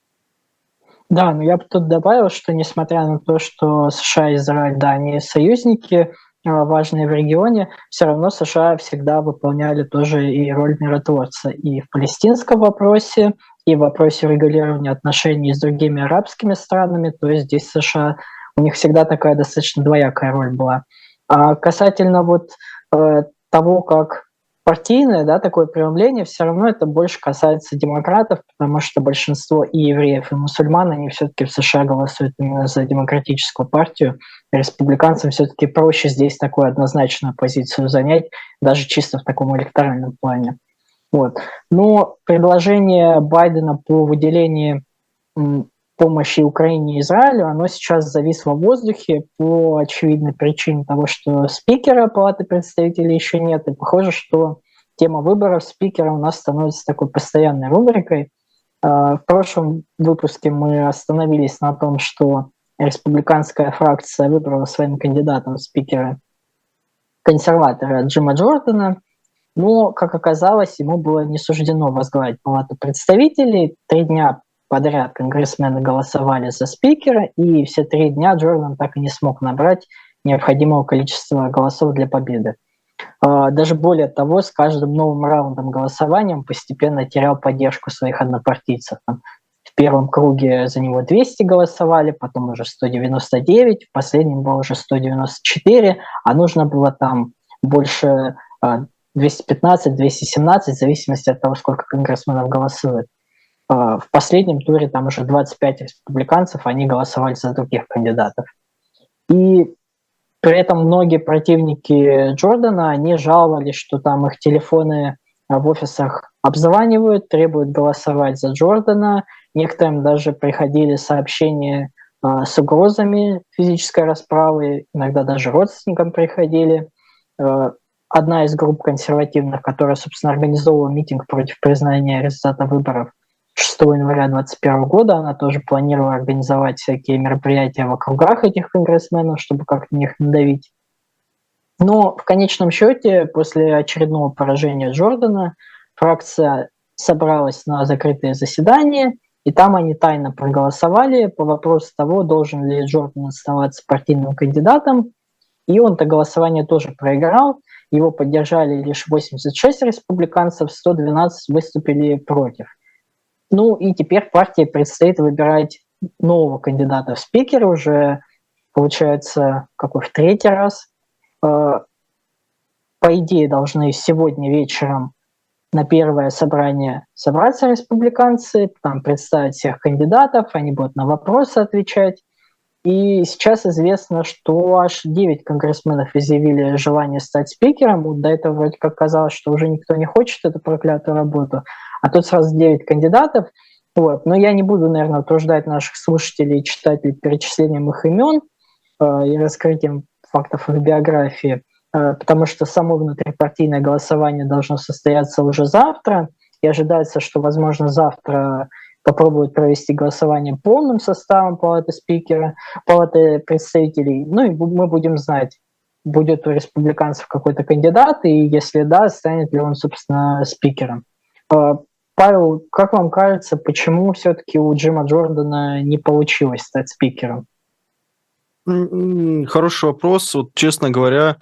Да, но я бы тут добавил, что несмотря на то, что США и Израиль, да, они союзники, а, важные в регионе, все равно США всегда выполняли тоже и роль миротворца и в палестинском вопросе, и в вопросе регулирования отношений с другими арабскими странами, то есть здесь США, у них всегда такая достаточно двоякая роль была. А касательно вот э, того, как партийное, да, такое преломление, все равно это больше касается демократов, потому что большинство и евреев, и мусульман, они все-таки в США голосуют именно за демократическую партию. Республиканцам все-таки проще здесь такую однозначную позицию занять, даже чисто в таком электоральном плане. Вот. Но предложение Байдена по выделению помощи Украине и Израилю, оно сейчас зависло в воздухе по очевидной причине того, что спикера Палаты представителей еще нет, и похоже, что тема выборов спикера у нас становится такой постоянной рубрикой. А, в прошлом выпуске мы остановились на том, что республиканская фракция выбрала своим кандидатом спикера консерватора Джима Джордана, но, как оказалось, ему было не суждено возглавить Палату представителей. Три дня подряд конгрессмены голосовали за спикера, и все три дня Джордан так и не смог набрать необходимого количества голосов для победы. А, даже более того, с каждым новым раундом голосования он постепенно терял поддержку своих однопартийцев. В первом круге за него 200 голосовали, потом уже 199, в последнем было уже 194, а нужно было там больше 215-217, а, в зависимости от того, сколько конгрессменов голосует. А, в последнем туре там уже 25 республиканцев, они голосовали за других кандидатов. И при этом многие противники Джордана, они жаловались, что там их телефоны в офисах обзванивают, требуют голосовать за Джордана. Некоторым даже приходили сообщения э, с угрозами физической расправы, иногда даже родственникам приходили. Одна из групп консервативных, которая, собственно, организовывала митинг против признания результата выборов, 6 января 2021 года она тоже планировала организовать всякие мероприятия в округах этих конгрессменов, чтобы как-то на них надавить. Но в конечном счете, после очередного поражения Джордана, фракция собралась на закрытое заседание, и там они тайно проголосовали по вопросу того, должен ли Джордан оставаться партийным кандидатом. И он это голосование тоже проиграл. Его поддержали лишь 86 республиканцев, 112 выступили против. Ну и теперь партии предстоит выбирать нового кандидата в спикера уже, получается, какой в третий раз. Э, по идее, должны сегодня вечером на первое собрание собраться республиканцы, там представить всех кандидатов, они будут на вопросы отвечать. И сейчас известно, что аж 9 конгрессменов изъявили желание стать спикером. До этого вроде как казалось, что уже никто не хочет эту проклятую работу а тут сразу 9 кандидатов. Вот. Но я не буду, наверное, утруждать наших слушателей и читателей перечислением их имен э, и раскрытием фактов их биографии, э, потому что само внутрипартийное голосование должно состояться уже завтра, и ожидается, что, возможно, завтра попробуют провести голосование полным составом палаты спикера, палаты представителей. Ну и мы будем знать, будет у республиканцев какой-то кандидат, и если да, станет ли он, собственно, спикером. Павел, как вам кажется, почему все-таки у Джима Джордана не получилось стать спикером? Хороший вопрос. Вот, честно говоря,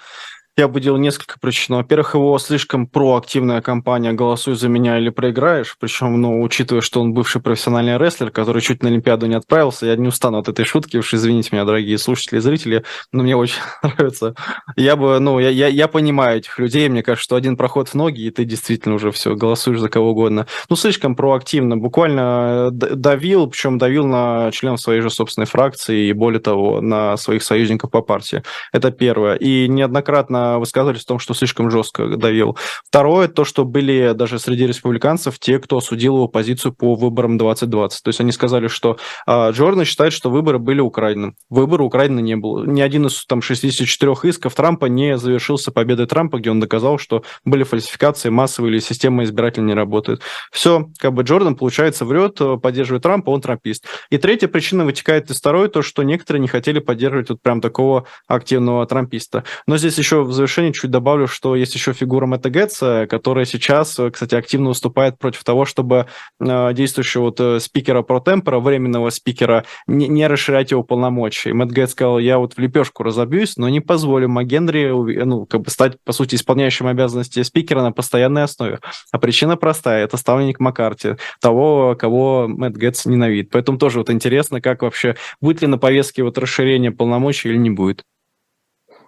Я бы делал несколько причин. Во-первых, его слишком проактивная кампания «Голосуй за меня или проиграешь». Причем, ну, учитывая, что он бывший профессиональный рестлер, который чуть на Олимпиаду не отправился, я не устану от этой шутки, уж извините меня, дорогие слушатели и зрители, но мне очень нравится. Я бы, ну, я, я, я понимаю этих людей, мне кажется, что один проход в ноги, и ты действительно уже все, голосуешь за кого угодно. Ну, слишком проактивно, буквально э, давил, причем давил на членов своей же собственной фракции и, более того, на своих союзников по партии. Это первое. И неоднократно высказывались о том, что слишком жестко давил. Второе, то, что были даже среди республиканцев те, кто осудил его позицию по выборам 2020. То есть они сказали, что э, Джордан считает, что выборы были украдены. Выборы украдены не было. Ни один из там 64 исков Трампа не завершился победой Трампа, где он доказал, что были фальсификации массовые или система избирателя не работает. Все, как бы Джордан, получается, врет, поддерживает Трампа, он трампист. И третья причина вытекает из второй, то, что некоторые не хотели поддерживать вот прям такого активного трамписта. Но здесь еще в завершение чуть добавлю, что есть еще фигура Мэтта Гетца, которая сейчас, кстати, активно выступает против того, чтобы э, действующего вот э, спикера протемпера, временного спикера, не, не расширять его полномочия. И Мэтт Гетц сказал, я вот в лепешку разобьюсь, но не позволю МакГенри ну, как бы стать, по сути, исполняющим обязанности спикера на постоянной основе. А причина простая, это ставленник Маккарти, того, кого Мэтт Гетц ненавидит. Поэтому тоже вот интересно, как вообще, будет ли на повестке вот расширение полномочий или не будет.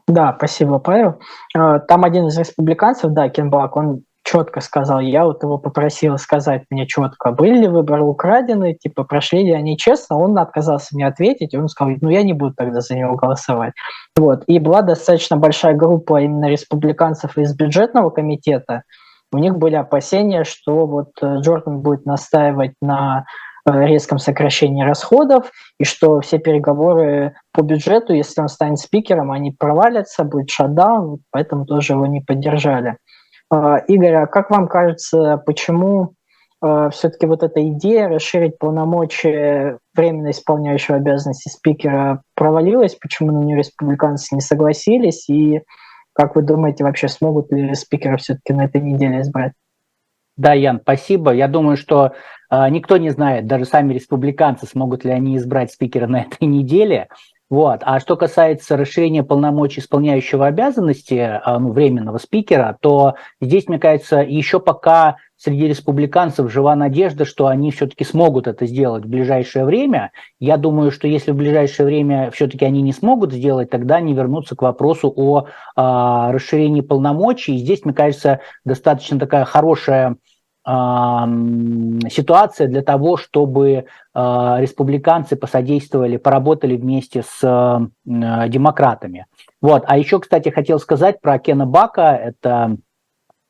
Да, спасибо, Павел. А, там один из республиканцев, да, Кен Блак, он четко сказал, я вот его попросил сказать мне четко, были ли выборы украдены, типа, прошли ли они честно, он отказался мне ответить, он сказал, ну, я не буду тогда за него голосовать. Вот. И была достаточно большая группа именно республиканцев из бюджетного комитета, у них были опасения, что вот э, Джордан будет настаивать на резком сокращении расходов, и что все переговоры по бюджету, если он станет спикером, они провалятся, будет шатдаун, поэтому тоже его не поддержали. Э, Игорь, а как вам кажется, почему э, все-таки вот эта идея расширить полномочия временно исполняющего обязанности спикера провалилась, почему на нее республиканцы не согласились, и как вы думаете, вообще смогут ли спикера все-таки на этой неделе избрать? Да, Ян, спасибо. Я думаю, что э, никто не знает, даже сами республиканцы, смогут ли они избрать спикера на этой неделе. Вот. А что касается расширения полномочий исполняющего обязанности э, ну, временного спикера, то здесь, мне кажется, еще пока среди республиканцев жива надежда, что они все-таки смогут это сделать в ближайшее время. Я думаю, что если в ближайшее время все-таки они не смогут сделать, тогда они вернутся к вопросу о э, расширении полномочий. И здесь, мне кажется, достаточно такая хорошая ситуация для того, чтобы а, республиканцы посодействовали, поработали вместе с демократами. Вот. А еще, кстати, хотел сказать про Кена Бака, это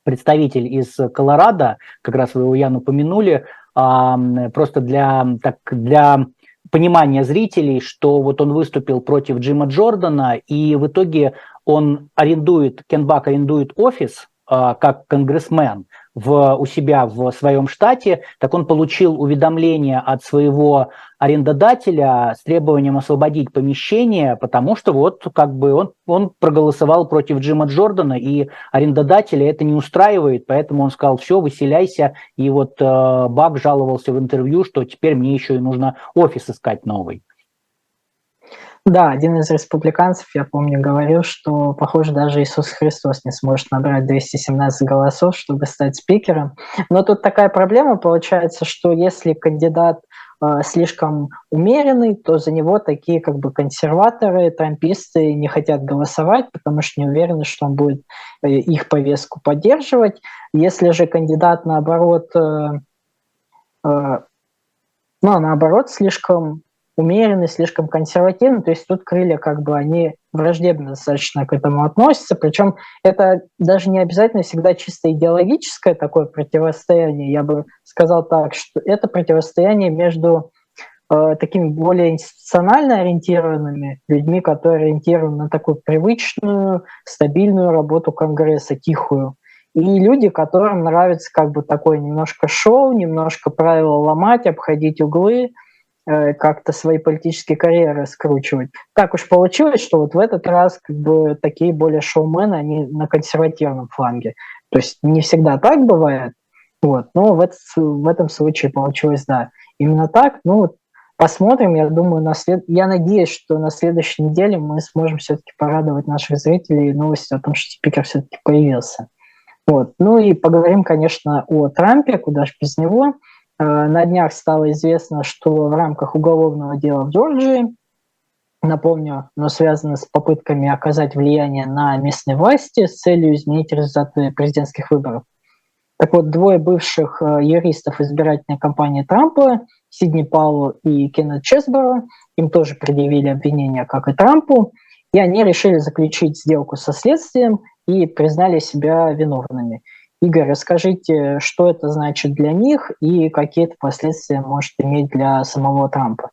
представитель из Колорадо, как раз вы его, Ян, упомянули, просто для, так, для понимания зрителей, что вот он выступил против Джима Джордана, и в итоге он арендует, Кен Бак арендует офис а, как конгрессмен в, у себя в своем штате, так он получил уведомление от своего арендодателя с требованием освободить помещение, потому что вот как бы он, он проголосовал против Джима Джордана, и арендодателя это не устраивает, поэтому он сказал, все, выселяйся, и вот э, Бак жаловался в интервью, что теперь мне еще и нужно офис искать новый. Да, один из республиканцев, я помню, говорил, что, похоже, даже Иисус Христос не сможет набрать 217 голосов, чтобы стать спикером. Но тут такая проблема получается, что если кандидат э, слишком умеренный, то за него такие как бы консерваторы, трамписты не хотят голосовать, потому что не уверены, что он будет э, их повестку поддерживать. Если же кандидат, наоборот, э, ну, наоборот, слишком умеренный, слишком консервативный, то есть тут крылья как бы они враждебно достаточно к этому относятся, причем это даже не обязательно всегда чисто идеологическое такое противостояние, я бы сказал так, что это противостояние между э, такими более институционально ориентированными людьми, которые ориентированы на такую привычную, стабильную работу Конгресса, тихую, и люди, которым нравится как бы такое немножко шоу, немножко правила ломать, обходить углы, как-то свои политические карьеры скручивать. Так уж получилось, что вот в этот раз как бы такие более шоумены, они на консервативном фланге. То есть не всегда так бывает, вот, но в, этот, в этом случае получилось, да, именно так. Ну, посмотрим. Я думаю, на след... я надеюсь, что на следующей неделе мы сможем все-таки порадовать наших зрителей новостью о том, что спикер все-таки появился. Вот. Ну и поговорим, конечно, о Трампе, куда же без него. Э, на днях стало известно, что в рамках уголовного дела в Джорджии, напомню, оно связано с попытками оказать влияние на местные власти с целью изменить результаты президентских выборов. Так вот, двое бывших э, юристов избирательной кампании Трампа, Сидни Паулу и Кеннет Чесборо, им тоже предъявили обвинения, как и Трампу, и они решили заключить сделку со следствием и признали себя виновными. Игорь, расскажите, что это значит для них и какие это последствия может иметь для самого Трампа?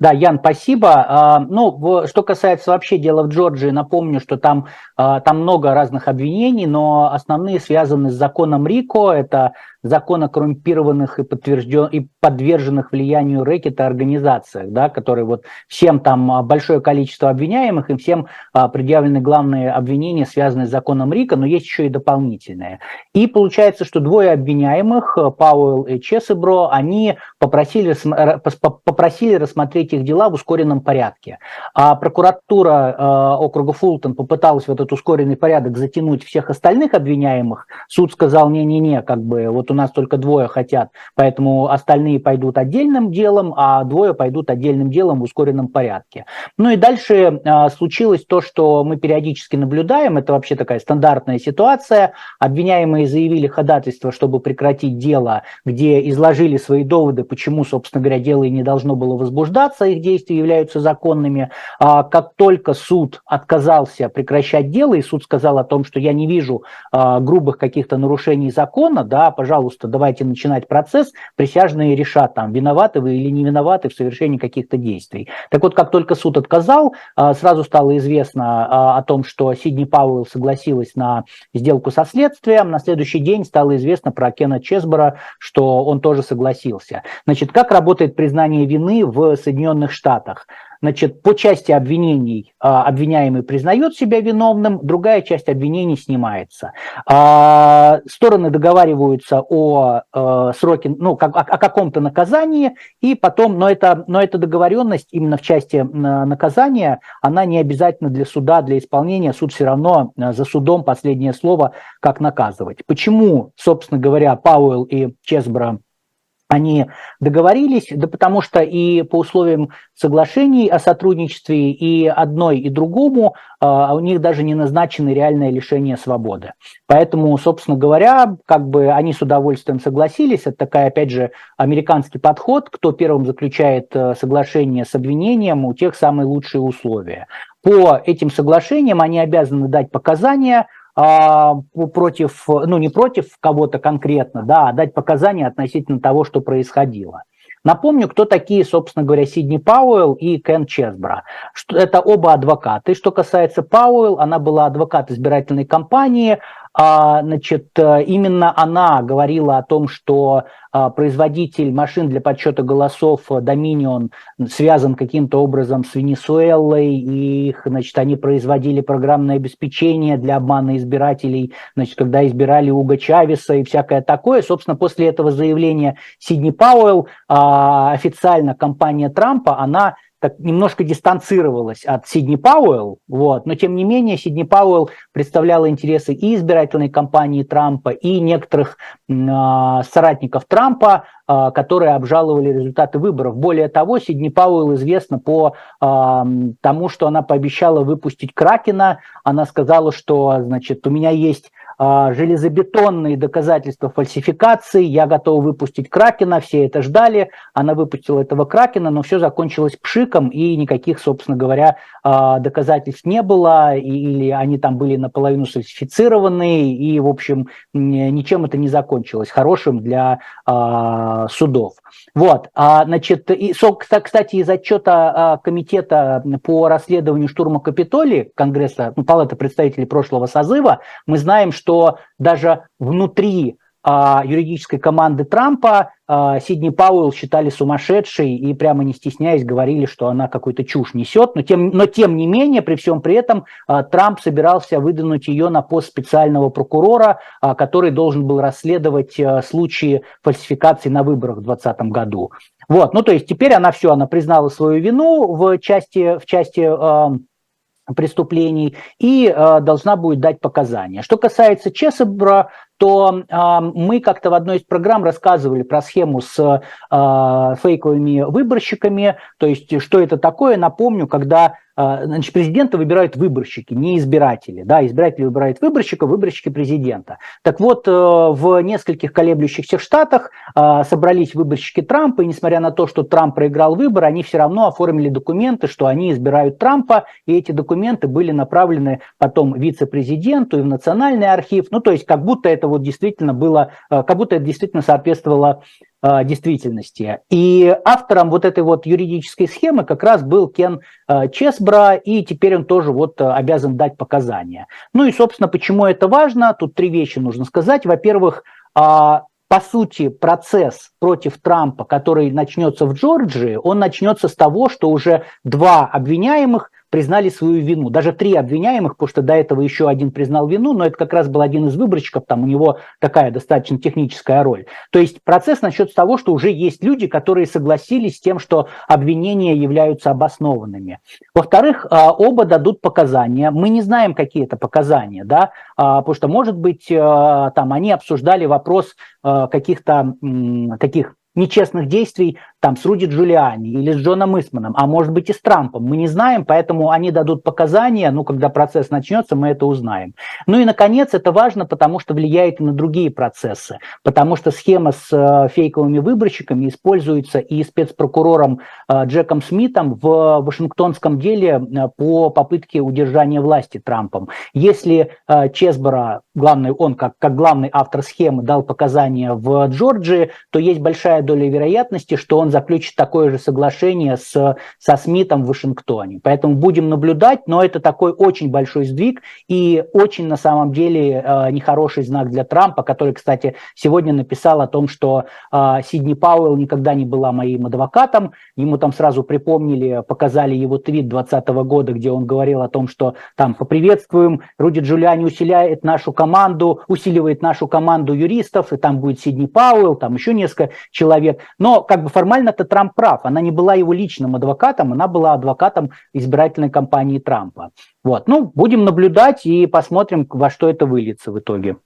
Да, Ян, спасибо. А, ну, что касается вообще дела в Джорджии, напомню, что там, а, там много разных обвинений, но основные связаны с законом Рико. Это закон о коррумпированных и, подтвержден, и подверженных влиянию рэкета организациях, да, которые вот всем там а, большое количество обвиняемых, и всем а, предъявлены главные обвинения, связанные с законом Рика, но есть еще и дополнительные. И получается, что двое обвиняемых, э, Пауэлл и Чесебро, они попросили, попросили рассмотреть их дела в ускоренном порядке. А прокуратура округа Фултон попыталась в этот ускоренный порядок затянуть всех остальных обвиняемых. Суд сказал, не-не-не, как бы вот у нас только двое хотят, поэтому остальные пойдут отдельным делом, а двое пойдут отдельным делом в ускоренном порядке. Ну и дальше э, случилось то, что мы периодически наблюдаем, это вообще такая стандартная ситуация. Обвиняемые заявили ходатайство, чтобы прекратить дело, где изложили свои доводы, почему, собственно говоря, дело и не должно было возбуждаться, их действия являются законными. А как только суд отказался прекращать дело, и суд сказал о том, что я не вижу а, грубых каких-то нарушений закона, да, пожалуйста, пожалуйста, давайте начинать процесс, присяжные решат, там, виноваты вы или не виноваты в совершении каких-то действий. Так вот, как только суд отказал, а, сразу стало известно а, о том, что Сидни Пауэлл согласилась на сделку со следствием, на следующий день стало известно про Кена Чесбора, что он тоже согласился. Значит, как работает признание вины в Соединенных Штатах? Значит, по части обвинений а, обвиняемый признает себя виновным, другая часть обвинений снимается. А, стороны договариваются о а, сроке, ну, о, каком-то наказании, и потом, но это, но эта договоренность именно в части наказания, она не обязательно для суда, для исполнения. Суд все равно за судом последнее слово, как наказывать. Почему, собственно говоря, Пауэлл и Чесбро они договорились, да потому что и по условиям соглашений о сотрудничестве и одной, и другому а у них даже не назначено реальное лишение свободы. Поэтому, собственно говоря, как бы они с удовольствием согласились. Это такая, опять же, американский подход. Кто первым заключает э, соглашение с обвинением, у тех самые лучшие условия. По этим соглашениям они обязаны дать показания, против, ну не против кого-то конкретно, да, а дать показания относительно того, что происходило. Напомню, кто такие, собственно говоря, Сидни Пауэлл и Кен Чесбро. Это оба адвокаты. Что касается Пауэлл, она была адвокат избирательной кампании, а, значит, э, именно она говорила о том, что а, производитель машин для подсчета голосов э, Dominion связан каким-то образом с Венесуэлой, и их, значит, они производили программное обеспечение для обмана избирателей, значит, когда избирали Уга Чавеса и всякое такое. Собственно, после этого заявления Сидни Пауэлл а, официально компания Трампа, она так немножко дистанцировалась от Сидни Пауэлл, вот, но тем не менее Сидни Пауэлл представляла интересы и избирательной кампании Трампа, и некоторых э, соратников Трампа, э, которые обжаловали результаты выборов. Более того, Сидни Пауэлл известна по э, тому, что она пообещала выпустить Кракена. Она сказала, что, значит, у меня есть железобетонные доказательства фальсификации, я готов выпустить Кракена, все это ждали, она выпустила этого Кракена, но все закончилось пшиком, и никаких, собственно говоря, а, доказательств не было, или они там были наполовину сфальсифицированные, и, в общем, ничем это не закончилось хорошим для а, судов. Вот, значит, и, кстати, из отчета комитета по расследованию штурма Капитолии Конгресса, ну, Палаты представителей прошлого созыва, мы знаем, что что даже внутри а, юридической команды Трампа а, Сидни Пауэлл считали сумасшедшей и прямо не стесняясь говорили, что она какую-то чушь несет. Но тем, но тем не менее, при всем при этом, а, Трамп собирался выдвинуть ее на пост специального прокурора, а, который должен был расследовать а, случаи фальсификации на выборах в 2020 году. Вот, ну то есть теперь она все, она признала свою вину в части, в части э, преступлений и э, должна будет дать показания. Что касается Чесебра, то э, мы как-то в одной из программ рассказывали про схему с э, фейковыми выборщиками, то есть что это такое, напомню, когда а, значит, президента выбирают выборщики, не избиратели. Да, избиратели выбирают выборщика, выборщики президента. Так вот, э, в нескольких колеблющихся штатах собрались выборщики Трампа, и несмотря на то, что Трамп проиграл выборы, они все равно оформили документы, что они избирают Трампа, и эти документы были направлены потом вице-президенту и в Национальный архив. Ну, то есть, как будто это вот действительно было, э, как будто это действительно соответствовало Э, действительности. И автором вот этой вот юридической схемы как раз был Кен э, Чесбра, и теперь он тоже вот обязан дать показания. Ну и, собственно, почему это важно? Тут три вещи нужно сказать. Во-первых, а, по сути, процесс против Трампа, который начнется в Джорджии, он начнется с того, что уже два обвиняемых признали свою вину. Даже три обвиняемых, потому что до этого еще один признал вину, но это как раз был один из выборщиков, там у него такая достаточно техническая роль. То есть процесс насчет того, что уже есть люди, которые согласились с тем, что обвинения являются обоснованными. Во-вторых, а, оба дадут показания. Мы не знаем, какие это показания, да, а, потому что, может быть, а, там они обсуждали вопрос каких-то таких нечестных действий там с Руди Джулиани или с Джоном Исманом, а может быть и с Трампом. Мы не знаем, поэтому они дадут показания, ну, когда процесс начнется, мы это узнаем. Ну и, наконец, это важно, потому что влияет и на другие процессы, потому что схема с э, фейковыми выборщиками используется и спецпрокурором э, Джеком Смитом в Вашингтонском деле э, по попытке удержания власти Трампом. Если Чесбора, главный, он как, как главный автор схемы дал показания в Джорджии, то есть большая доля вероятности, что он заключит такое же соглашение с, со Смитом в Вашингтоне. Поэтому будем наблюдать, но это такой очень большой сдвиг и очень на самом деле э, нехороший знак для Трампа, который, кстати, сегодня написал о том, что э, Сидни Пауэлл никогда не была моим адвокатом. Ему там сразу припомнили, показали его твит 2020 года, где он говорил о том, что там поприветствуем, Руди Джулиани усиляет нашу команду, усиливает нашу команду юристов, и там будет Сидни Пауэлл, там еще несколько человек. Но как бы формально-то Трамп прав. Она не была его личным адвокатом, она была адвокатом избирательной кампании Трампа. Вот. Ну, будем наблюдать и посмотрим, во что это выльется в итоге.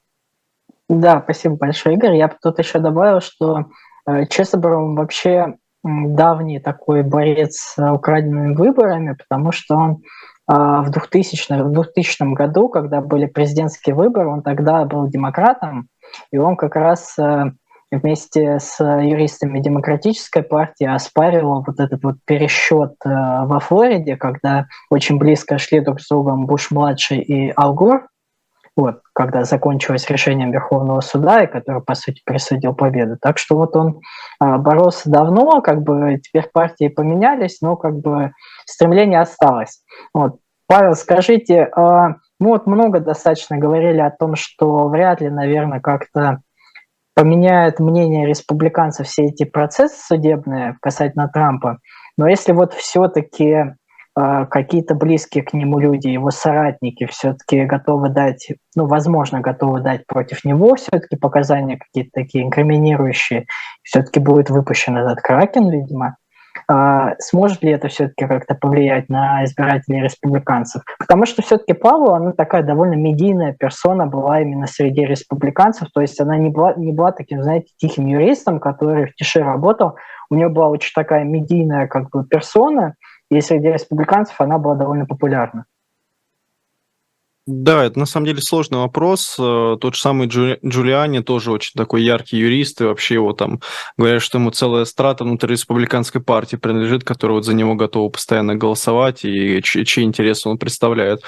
Да, спасибо большое, Игорь. Я тут еще добавил, что э, Чесоборов вообще давний такой борец с украденными выборами, потому что он э, в 2000, в 2000 году, когда были президентские выборы, он тогда был демократом, и он как раз э, вместе с юристами Демократической партии оспаривал вот этот вот пересчет э, во Флориде, когда очень близко шли друг с другом Буш-младший и Алгор, вот, когда закончилось решением Верховного суда, и который, по сути, присудил победу. Так что вот он а, боролся давно, как бы теперь партии поменялись, но как бы стремление осталось. Вот. Павел, скажите, а, мы вот много достаточно говорили о том, что вряд ли, наверное, как-то поменяют мнение республиканцев все эти процессы судебные касательно Трампа. Но если вот все-таки э, какие-то близкие к нему люди, его соратники все-таки готовы дать, ну, возможно, готовы дать против него все-таки показания какие-то такие инкриминирующие, все-таки будет выпущен этот Кракен, видимо, а, сможет ли это все-таки как-то повлиять на избирателей республиканцев? Потому что все-таки Павла, она такая довольно медийная персона была именно среди республиканцев, то есть она не была, не была таким, знаете, тихим юристом, который в тиши работал, у нее была очень такая медийная как бы персона, и среди республиканцев она была довольно популярна. Да, это на самом деле сложный вопрос. Э, тот же самый Джулиани тоже очень такой яркий юрист, и вообще его там говорят, что ему целая страта внутри республиканской партии принадлежит, которая вот за него готова постоянно голосовать, и чьи интересы он представляет.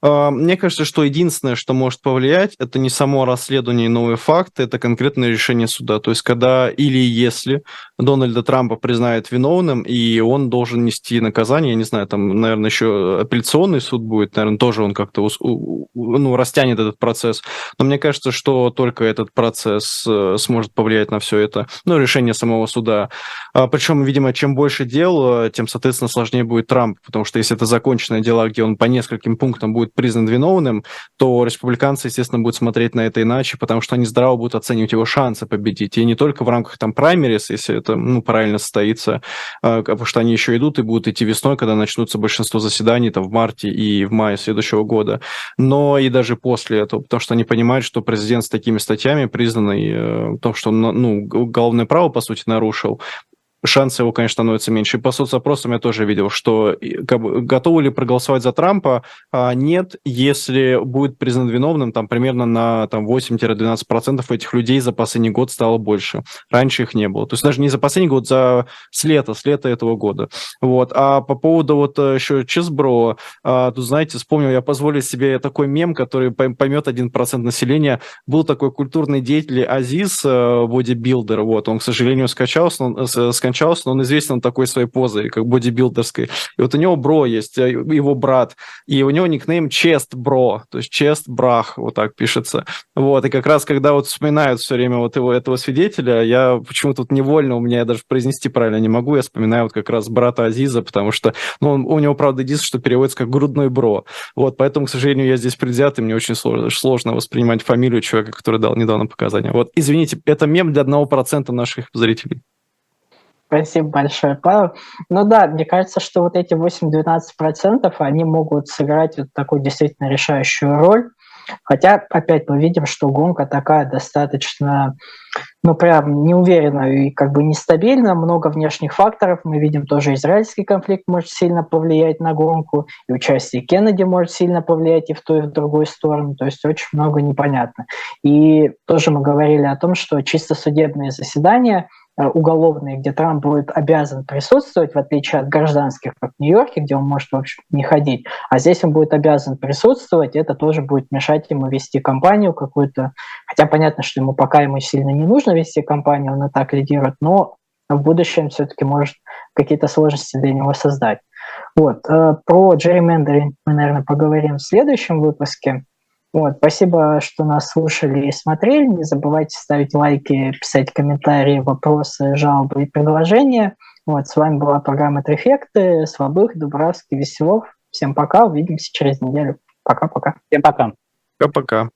А, мне кажется, что единственное, что может повлиять, это не само расследование и новые факты, это конкретное решение суда. То есть, когда или если Дональда Трампа признают виновным, и он должен нести наказание, я не знаю, там, наверное, еще апелляционный суд будет, наверное, тоже он как-то ну, растянет этот процесс. Но мне кажется, что только этот процесс э, сможет повлиять на все это, ну, решение самого суда. А, причем, видимо, чем больше дел, э, тем, соответственно, сложнее будет Трамп, потому что если это законченное дело, где он по нескольким пунктам будет признан виновным, то республиканцы, естественно, будут смотреть на это иначе, потому что они здраво будут оценивать его шансы победить. И не только в рамках там праймерис, если это ну, правильно состоится, а, потому что они еще идут и будут идти весной, когда начнутся большинство заседаний там в марте и в мае следующего года, но и даже после этого, потому что они понимают, что президент с такими статьями, признанный э, в том, что он ну, уголовное право, по сути, нарушил, шансы его, конечно, становятся меньше. И по соцопросам я тоже видел, что как бы, готовы ли проголосовать за Трампа? А, нет, если будет признан виновным, там примерно на там, 8-12% этих людей за последний год стало больше. Раньше их не было. То есть даже не за последний год, за с лета, с лета этого года. Вот. А по поводу вот э, еще Чизбро, а, тут, знаете, вспомнил, я позволил себе такой мем, который поймет 1% населения. Был такой культурный деятель Азиз, э, бодибилдер, вот, он, к сожалению, скачался, он, скончался, но он известен такой своей позой, как бодибилдерской. И вот у него бро есть, э, его брат, и у него никнейм Чест Бро, то есть Чест Брах, вот так пишется. Вот, и как раз когда вот вспоминают все время вот его, этого свидетеля, я почему-то тут невольно, у меня я даже произнести правильно не могу, я вспоминаю вот как раз брата Азиза, потому что, ну, он, у него, правда, единственное, что переводится как грудной бро. Вот, поэтому, к сожалению, я здесь предвзят, и мне очень сложно, сложно воспринимать фамилию человека, который дал недавно показания. Вот, извините, это мем для одного процента наших зрителей. Спасибо большое, Павел. Ну да, мне кажется, что вот эти 8-12% они могут сыграть вот такую действительно решающую роль. Хотя, опять мы видим, что гонка такая достаточно, ну, прям неуверенная и как бы нестабильна, много внешних факторов. Мы видим тоже израильский конфликт может сильно повлиять на гонку, и участие Кеннеди может сильно повлиять и в ту, и в другую сторону. То есть очень много непонятно. И тоже мы говорили о том, что чисто судебные заседания – уголовные, где Трамп будет обязан присутствовать, в отличие от гражданских, как в Нью-Йорке, где он может вообще не ходить, а здесь он будет обязан присутствовать, это тоже будет мешать ему вести кампанию какую-то, хотя понятно, что ему пока ему сильно не нужно вести кампанию, он и так лидирует, но в будущем все-таки может какие-то сложности для него создать. Вот. Э, про gerrymandering мы, наверное, поговорим в следующем выпуске. Вот, спасибо, что нас слушали и смотрели. Не забывайте ставить лайки, писать комментарии, вопросы, жалобы и предложения. Вот, с вами была программа «Трефекты». Слабых, Дубравский, Веселов. Всем пока, увидимся через неделю. Пока-пока. Всем пока. Пока-пока.